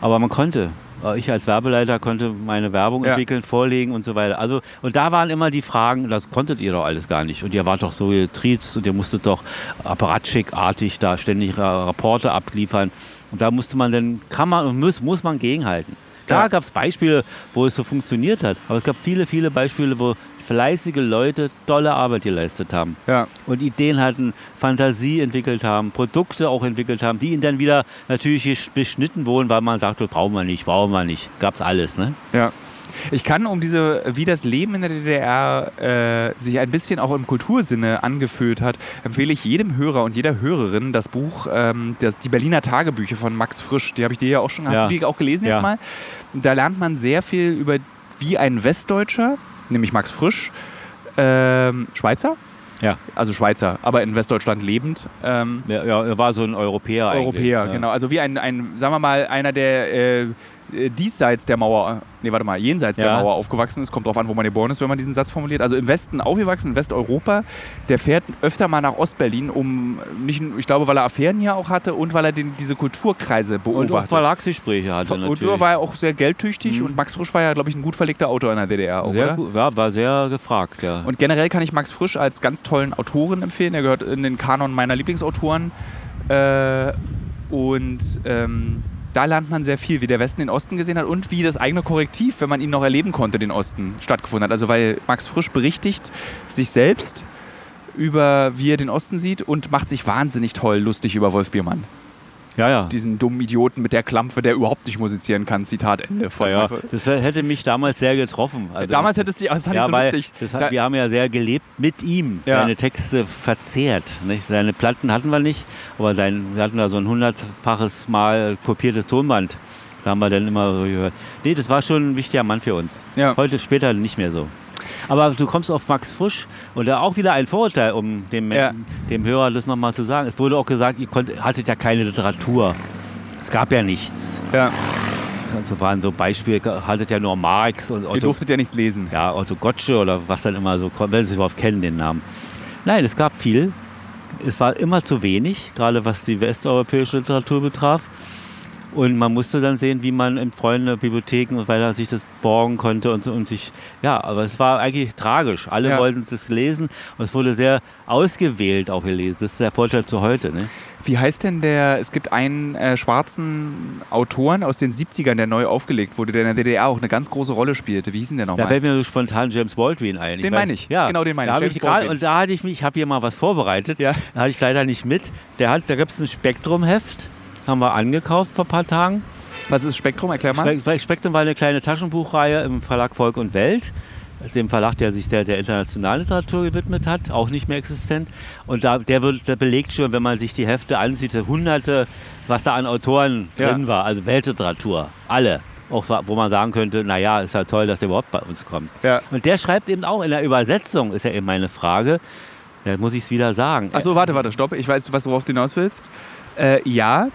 Aber man konnte. Äh, Ich als Werbeleiter konnte meine Werbung Ja. entwickeln, vorlegen und so weiter. Also, und da waren immer die Fragen, das konntet ihr doch alles gar nicht. Und ihr wart doch so getriezt und ihr musstet doch apparatschickartig da ständig Ra- Rapporte abliefern. Und da musste man dann, kann man und muss, muss man gegenhalten. Klar Ja. gab es Beispiele, wo es so funktioniert hat, aber es gab viele, viele Beispiele, wo fleißige Leute tolle Arbeit geleistet haben Ja. und Ideen hatten, Fantasie entwickelt haben, Produkte auch entwickelt haben, die ihnen dann wieder natürlich beschnitten wurden, weil man sagte, brauchen wir nicht, brauchen wir nicht. Gab's alles, ne? Ja. Ich kann um diese, wie das Leben in der DDR äh, sich ein bisschen auch im Kultursinne angefühlt hat, empfehle ich jedem Hörer und jeder Hörerin das Buch, ähm, das, die Berliner Tagebücher von Max Frisch. Die habe ich dir ja auch schon, hast Ja. du die auch gelesen jetzt Ja. mal? Da lernt man sehr viel über, wie ein Westdeutscher, nämlich Max Frisch, ähm, Schweizer, Ja. also Schweizer, aber in Westdeutschland lebend, ähm, Ja, ja, er war so ein Europäer eigentlich. Europäer, ja. genau. Also wie ein, ein, sagen wir mal, einer, der äh, diesseits der Mauer, nee, warte mal, jenseits der Ja. Mauer aufgewachsen ist, kommt drauf an, wo man geboren ist, wenn man diesen Satz formuliert. Also im Westen aufgewachsen, in Westeuropa, der fährt öfter mal nach Ostberlin, um nicht, ich glaube, weil er Affären hier auch hatte und weil er den, diese Kulturkreise Und auch beobachtet. Verlagsgespräche hatte und natürlich. da war er auch sehr geldtüchtig Mhm. und Max Frisch war ja, glaube ich, ein gut verlegter Autor in der DDR auch, sehr gut, ja, war sehr gefragt, ja. Und generell kann ich Max Frisch als ganz tollen Autoren empfehlen. Er gehört in den Kanon meiner Lieblingsautoren. Äh, und ähm, da lernt man sehr viel, wie der Westen den Osten gesehen hat und wie das eigene Korrektiv, wenn man ihn noch erleben konnte, den Osten stattgefunden hat. Also weil Max Frisch berichtigt sich selbst über, wie er den Osten sieht und macht sich wahnsinnig toll lustig über Wolf Biermann. Ja, ja. Diesen dummen Idioten mit der Klampfe, der überhaupt nicht musizieren kann. Zitat Ende. Von ja. Das hätte mich damals sehr getroffen. Also, Damals hättest du, das fand ich ja, so weil lustig. das Da- wir haben ja sehr gelebt mit ihm, Ja. seine Texte verzehrt. Nicht? Seine Platten hatten wir nicht, aber sein, wir hatten da so ein hundertfaches Mal kopiertes Tonband. Da haben wir dann immer so gehört. Nee, das war schon ein wichtiger Mann für uns. Ja. Heute später nicht mehr so. Aber du kommst auf Max Frisch und da auch wieder ein Vorurteil, um dem, Ja. dem Hörer das nochmal zu sagen. Es wurde auch gesagt, ihr konnt, hattet ja keine Literatur. Es gab ja nichts. ja, So waren so Beispiele, hattet ja nur Marx und ihr Otto durftet ja nichts lesen. ja, Otto Gottsche oder was dann immer so kommt, wenn Sie es überhaupt kennen, den Namen. Nein, es gab viel. Es war immer zu wenig, gerade was die westeuropäische Literatur betraf. Und man musste dann sehen, wie man in Freunde, Bibliotheken und weiter sich das borgen konnte und, so, und sich, ja, aber es war eigentlich tragisch. Alle Ja. wollten es lesen und es wurde sehr ausgewählt auch gelesen. Das ist der Vorteil zu heute. Ne? Wie heißt denn der, es gibt einen äh, schwarzen Autoren aus den 70ern, der neu aufgelegt wurde, der in der DDR auch eine ganz große Rolle spielte. Wie hieß denn der Da nochmal? fällt mir so spontan James Baldwin ein. Den meine ich. Ja, Genau, den meine da ich. ich Baldwin. Und da hatte ich mich, ich habe hier mal was vorbereitet. Ja. Da hatte ich leider nicht mit. Der hat, da gibt es ein Spektrum-Heft, haben wir angekauft vor ein paar Tagen. Was ist Spektrum? Erklär mal. Spe- Spektrum war eine kleine Taschenbuchreihe im Verlag Volk und Welt. Dem Verlag, der sich der, der internationalen Literatur gewidmet hat, auch nicht mehr existent. Und da, der, wird, der belegt schon, wenn man sich die Hefte ansieht, hunderte, was da an Autoren Ja. drin war. Also Weltliteratur, alle. Auch wo man sagen könnte, naja, ist ja toll, dass der überhaupt bei uns kommt. Ja. Und der schreibt eben auch in der Übersetzung, ist ja eben meine Frage, da muss ich es wieder sagen. Achso, warte, warte, stopp. Ich weiß, was worauf du hinaus willst. Äh, ja,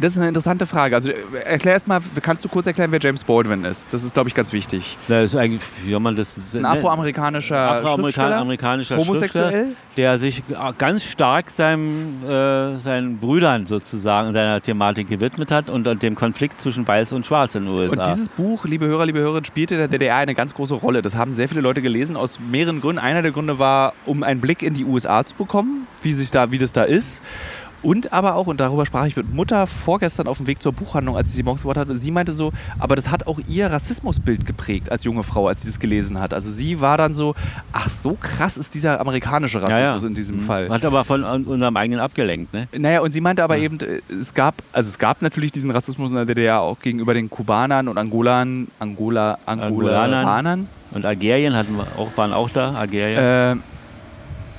das ist eine interessante Frage. Also äh, erklär erst mal, kannst du kurz erklären, wer James Baldwin ist? Das ist, glaube ich, ganz wichtig. Das ist eigentlich, wie man das Ein afroamerikanischer Afroamerikanischer amerikanischer homosexuell. Der sich ganz stark seinem, äh, seinen Brüdern sozusagen seiner Thematik gewidmet hat und, und dem Konflikt zwischen Weiß und Schwarz in den USA. Und dieses Buch, liebe Hörer, liebe Hörerinnen, spielte in der DDR eine ganz große Rolle. Das haben sehr viele Leute gelesen, aus mehreren Gründen. Einer der Gründe war, um einen Blick in die USA zu bekommen, wie, sich da, wie das da ist. Und aber auch, und darüber sprach ich mit Mutter vorgestern auf dem Weg zur Buchhandlung, als sie sie morgens gebracht hat, und sie meinte so, aber das hat auch ihr Rassismusbild geprägt als junge Frau, als sie das gelesen hat. Also sie war dann so, ach, so krass ist dieser amerikanische Rassismus in diesem Mhm. Fall. Hat aber von un- unserem eigenen abgelenkt, ne? Naja, und sie meinte aber eben, äh, es gab, also es gab natürlich diesen Rassismus in der DDR auch gegenüber den Kubanern und Angolan, Angola, Angolanern. Und Algerien hatten wir auch, waren auch da, Algerien. Äh,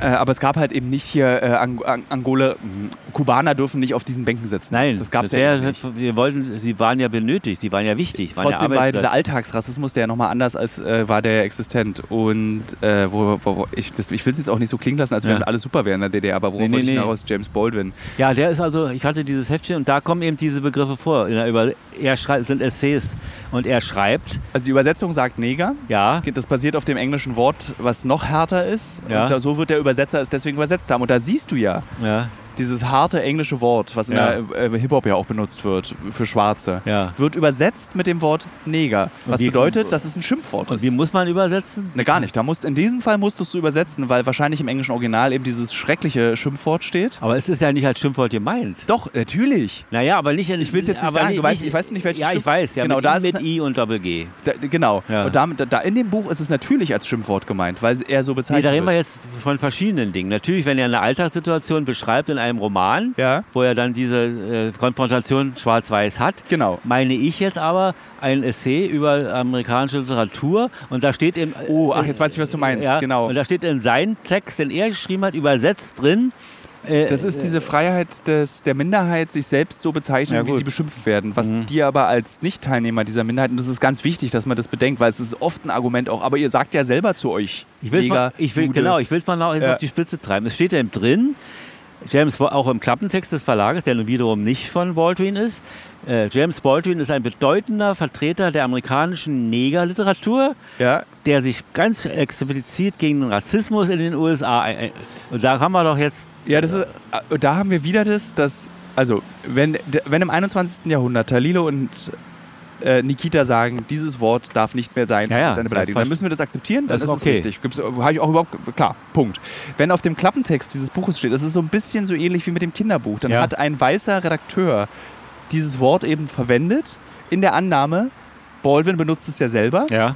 äh, aber es gab halt eben nicht hier äh, Ang Ang Angola, mh, Kubaner dürfen nicht auf diesen Bänken sitzen. Nein, das gab es ja nicht. Wir wollten, sie waren ja benötigt, sie waren ja wichtig. Waren Trotzdem ja war dieser. Alltagsrassismus, der nochmal anders als äh, war, der existent. Und äh, wo, wo, wo, ich, das- ich will es jetzt auch nicht so klingen lassen, als Ja. wenn alles super wäre in der DDR, aber worauf Nee, nee, ich nee. hinaus? James Baldwin. Ja, der ist also, ich hatte dieses Heftchen und da kommen eben diese Begriffe vor. Über er schreibt, sind Essays und er schreibt, Also die Übersetzung sagt Neger. ja, Das basiert auf dem englischen Wort, was noch härter ist. Ja. Und so wird der Übersetzer es deswegen übersetzt haben. Und da siehst du ja, ja, dieses harte englische Wort, was Ja. in der äh, Hip-Hop ja auch benutzt wird für Schwarze, Ja. wird übersetzt mit dem Wort Neger. Was bedeutet, dass es ein Schimpfwort Und ist. wie muss man übersetzen? Ne, gar nicht. Da musst, in diesem Fall musstest du übersetzen, weil wahrscheinlich im englischen Original eben dieses schreckliche Schimpfwort steht. Aber es ist ja nicht als Schimpfwort gemeint. Doch, natürlich. Naja, aber nicht. Ich will's jetzt nicht sagen, du weißt- ich weiß nicht, welches Ja, ich weiß, ja. Genau, mit, da I, ist mit es- I und Doppel-G. Da, genau. Ja. Und damit, da in dem Buch ist es natürlich als Schimpfwort gemeint, weil er so Nee, bezeichnet da reden wir jetzt von verschiedenen Dingen. Natürlich, wenn er eine Alltagssituation beschreibt in einem Roman, Ja. wo er dann diese äh, Konfrontation schwarz-weiß hat, Genau. meine ich jetzt aber ein Essay über amerikanische Literatur und da steht im Oh, ach, jetzt weiß ich, was du meinst. ja, Genau. und da steht in seinem Text, den er geschrieben hat, übersetzt drin. äh, Das ist diese Freiheit des, der Minderheit, sich selbst so bezeichnen, Ja, wie sie beschimpft werden. Was Mhm. die aber als Nicht-Teilnehmer dieser Minderheit, und das ist ganz wichtig, dass man das bedenkt, weil es ist oft ein Argument auch, aber ihr sagt ja selber zu euch. Ich will's mal, Neger, ich will, Jude. genau, ich will es mal noch jetzt Ja. auf die Spitze treiben. Es steht ja drin, James, auch im Klappentext des Verlages, der nun wiederum nicht von Baldwin ist. Äh, James Baldwin ist ein bedeutender Vertreter der amerikanischen Negerliteratur, Ja, der sich ganz explizit gegen den Rassismus in den USA. ein- Und da haben wir doch jetzt. ja das ist, äh, da haben wir wieder das, dass, also, wenn, wenn im 21. Jahrhundert Talilo und äh, Nikita sagen, dieses Wort darf nicht mehr sein, Ja, das ist eine Beleidigung, dann müssen wir das akzeptieren, dann das ist ist es okay. richtig. Gibt's- Habe ich auch überhaupt, klar, Punkt. Wenn auf dem Klappentext dieses Buches steht, das ist so ein bisschen so ähnlich wie mit dem Kinderbuch, dann Ja. hat ein weißer Redakteur dieses Wort eben verwendet, in der Annahme, Baldwin benutzt es ja selber, Ja.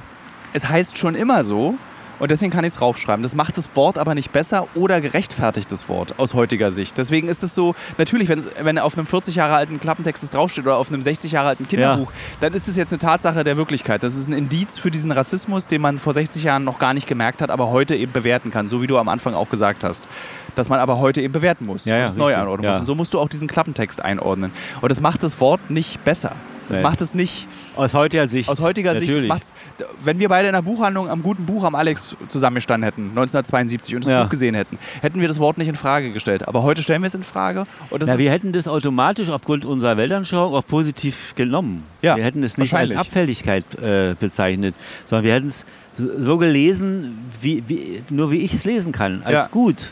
es heißt schon immer so und deswegen kann ich es raufschreiben. Das macht das Wort aber nicht besser oder gerechtfertigt das Wort aus heutiger Sicht. Deswegen ist es so, natürlich, wenn, auf einem 40 Jahre alten Klappentext es draufsteht oder auf einem 60 Jahre alten Kinderbuch, dann ist es jetzt eine Tatsache der Wirklichkeit. Das ist ein Indiz für diesen Rassismus, den man vor 60 Jahren noch gar nicht gemerkt hat, aber heute eben bewerten kann, so wie du am Anfang auch gesagt hast. Dass man aber heute eben bewerten muss Ja, ja, es neu einordnen Ja. muss. Und so musst du auch diesen Klappentext einordnen. Und das macht das Wort nicht besser. Das Nee. macht es nicht Aus heutiger Sicht. aus heutiger Sicht, natürlich. d- wenn wir beide in einer Buchhandlung am guten Buch am Alex zusammengestanden hätten, 1972, und das Ja. Buch gesehen hätten, hätten wir das Wort nicht in Frage gestellt. Aber heute stellen wir es in Frage. Ist, wir hätten das automatisch aufgrund unserer Weltanschauung auch positiv genommen. Ja, wir hätten es nicht als. Abfälligkeit äh, bezeichnet, sondern wir hätten es so so gelesen, wie, wie, nur wie ich es lesen kann, als Ja. gut.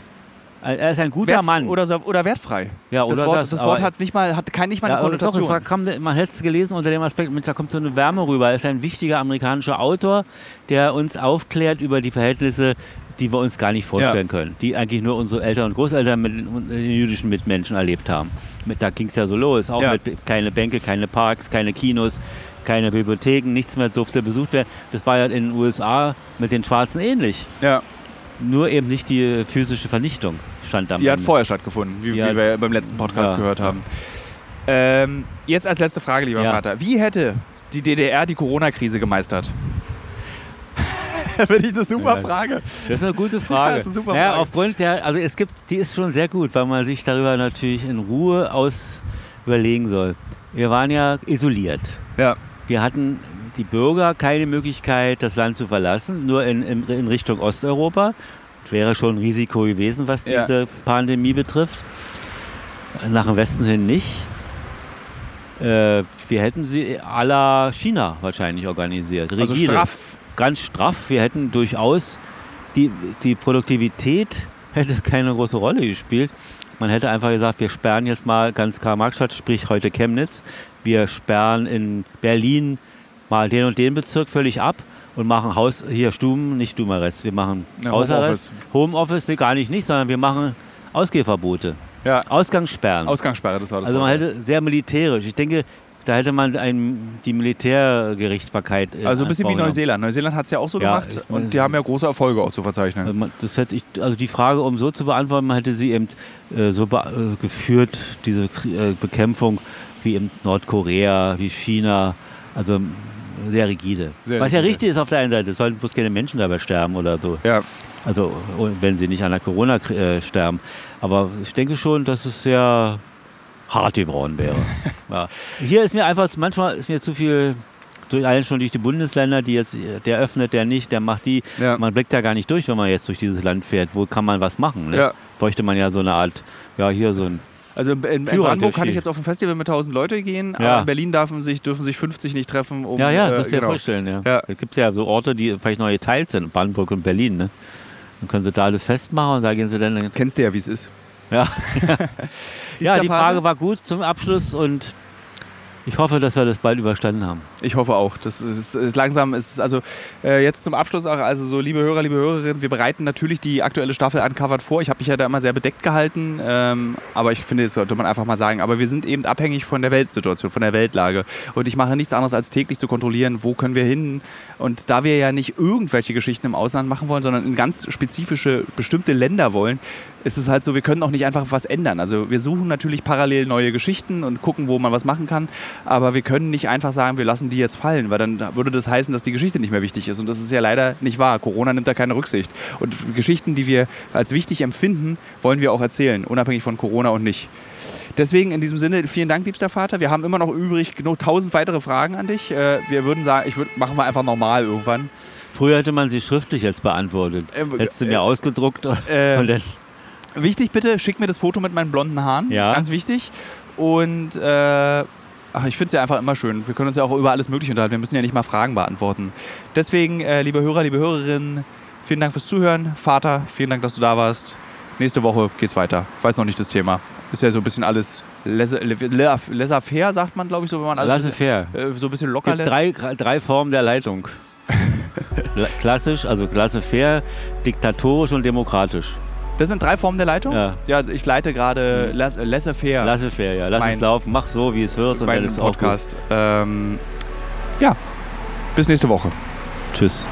Er ist ein guter wert, Mann. Oder, oder wertfrei. ja, das oder Wort, das, das Wort hat nicht mal, hat kein, nicht mal eine ja, doch, Konnotation. es war, kam, man hätte es gelesen unter dem Aspekt, da kommt so eine Wärme rüber. Er ist ein wichtiger amerikanischer Autor, der uns aufklärt über die Verhältnisse, die wir uns gar nicht vorstellen können, die eigentlich nur unsere Eltern und Großeltern mit den jüdischen Mitmenschen erlebt haben. Mit, da ging es ja so los, auch Ja. mit keine Bänke, keine Parks, keine Kinos, keine Bibliotheken, nichts mehr durfte besucht werden. Das war ja in den USA mit den Schwarzen ähnlich. ja, Nur eben nicht die physische Vernichtung stand am die hat vorher stattgefunden, wie, Die hat- wie wir beim letzten Podcast Ja, gehört ja. haben. Ähm, jetzt als letzte Frage, lieber Ja. Vater. Wie hätte die DDR die Corona-Krise gemeistert? [LAUGHS] Finde ich eine super. Frage. Das ist eine gute [LAUGHS] Frage. Ja, das ist eine super naja, Frage. aufgrund der, also es gibt, die ist schon sehr gut, weil man sich darüber natürlich in Ruhe aus überlegen soll. Wir waren ja isoliert. Ja. Wir hatten die Bürger keine Möglichkeit, das Land zu verlassen, nur in, in, in Richtung Osteuropa. Das wäre schon ein Risiko gewesen, was Ja. diese Pandemie betrifft. Nach dem Westen hin nicht. Äh, wir hätten sie à la China wahrscheinlich organisiert. Also Rigide straff. ganz straff. Wir hätten durchaus die, die Produktivität hätte keine große Rolle gespielt. Man hätte einfach gesagt, wir sperren jetzt mal ganz Karl-Marx-Stadt, sprich heute Chemnitz. Wir sperren in Berlin mal den und den Bezirk völlig ab und machen Haus hier Stuben, nicht Stubenarrest. Wir machen Ja, Hausarrest. Homeoffice, nee, gar nicht nicht, sondern wir machen Ausgehverbote, Ja. Ausgangssperren. Ausgangssperre, das war das also man hätte sehr militärisch. Ich denke, da hätte man ein, die Militärgerichtsbarkeit. äh, Also ein bisschen wie. Neuseeland. Neuseeland hat es ja auch so Ja, gemacht und die haben ja große Erfolge auch zu verzeichnen. Also Das hätte ich, also die Frage, um so zu beantworten, man hätte sie eben äh, so äh, geführt, diese äh, Bekämpfung wie in Nordkorea, wie China, also sehr rigide. Sehr Was ja rigide. richtig ist auf der einen Seite, es sollten bloß keine Menschen dabei sterben oder so. Ja. Also wenn sie nicht an der Corona äh, sterben. Aber ich denke schon, dass es sehr hart gebrochen wäre. [LAUGHS] ja. Hier ist mir einfach, manchmal ist mir zu viel, durch, allein schon durch die Bundesländer, die jetzt, der öffnet, der nicht, der macht die. Ja. Man blickt da gar nicht durch, wenn man jetzt durch dieses Land fährt. Wo kann man was machen? Ne? Ja. Bräuchte man ja so eine Art, ja, hier so ein. Also in, in, Brandenburg kann ich jetzt auf ein Festival mit 1000 Leute gehen, aber Ja. in Berlin dürfen sich, dürfen sich 50 nicht treffen. Um, ja, ja, äh, das dir genau. vorstellen, ja. Ja. Da gibt es ja so Orte, die vielleicht neu geteilt sind, Brandenburg und Berlin, ne? Dann können sie da alles festmachen und da gehen sie dann. Kennst du ja, wie es ist. Ja, [LAUGHS] ja die? Frage war gut zum Abschluss und ich hoffe, dass wir das bald überstanden haben. Ich hoffe auch. Das ist, ist langsam, ist also äh, jetzt zum Abschluss auch, also so liebe Hörer, liebe Hörerinnen, wir bereiten natürlich die aktuelle Staffel Uncovered vor. Ich habe mich ja da immer sehr bedeckt gehalten, ähm, aber ich finde, das sollte man einfach mal sagen. Aber wir sind eben abhängig von der Weltsituation, von der Weltlage. Und ich mache nichts anderes als täglich zu kontrollieren, wo können wir hin. Und da wir ja nicht irgendwelche Geschichten im Ausland machen wollen, sondern in ganz spezifische, bestimmte Länder wollen, ist es halt so, wir können auch nicht einfach was ändern. Also wir suchen natürlich parallel neue Geschichten und gucken, wo man was machen kann, aber wir können nicht einfach sagen, wir lassen die jetzt fallen, weil dann würde das heißen, dass die Geschichte nicht mehr wichtig ist und das ist ja leider nicht wahr. Corona nimmt da keine Rücksicht und Geschichten, die wir als wichtig empfinden, wollen wir auch erzählen, unabhängig von Corona und nicht. Deswegen in diesem Sinne, vielen Dank, liebster Vater. Wir haben immer noch übrig genug tausend weitere Fragen an dich. Äh, Wir würden sagen, ich würde, machen wir einfach normal irgendwann. Früher hätte man sie schriftlich jetzt beantwortet. Ähm, Hättest du äh, mir ausgedruckt und, äh, und dann Wichtig bitte, schick mir das Foto mit meinen blonden Haaren. Ja. Ganz wichtig. Und äh, ach, ich finde es ja einfach immer schön. Wir können uns ja auch über alles Mögliche unterhalten. Wir müssen ja nicht mal Fragen beantworten. Deswegen, äh, liebe Hörer, liebe Hörerinnen, vielen Dank fürs Zuhören. Vater, vielen Dank, dass du da warst. Nächste Woche geht's weiter. Ich weiß noch nicht das Thema. Ist ja so ein bisschen alles laissez-faire, sagt man, glaube ich, so, wenn man alles laissez-faire. äh, so ein bisschen locker lässt. drei, drei Formen der Leitung. [LAUGHS] La- Klassisch, also laissez-faire, diktatorisch und demokratisch. Das sind drei Formen der Leitung? Ja. Ja, ich leite gerade Mhm. lass- laissez-faire. Laissez-faire, ja. Lass Mein- es laufen, mach so, wie es wird und dann ist auch gut. Podcast. Ähm, ja, bis nächste Woche. Tschüss.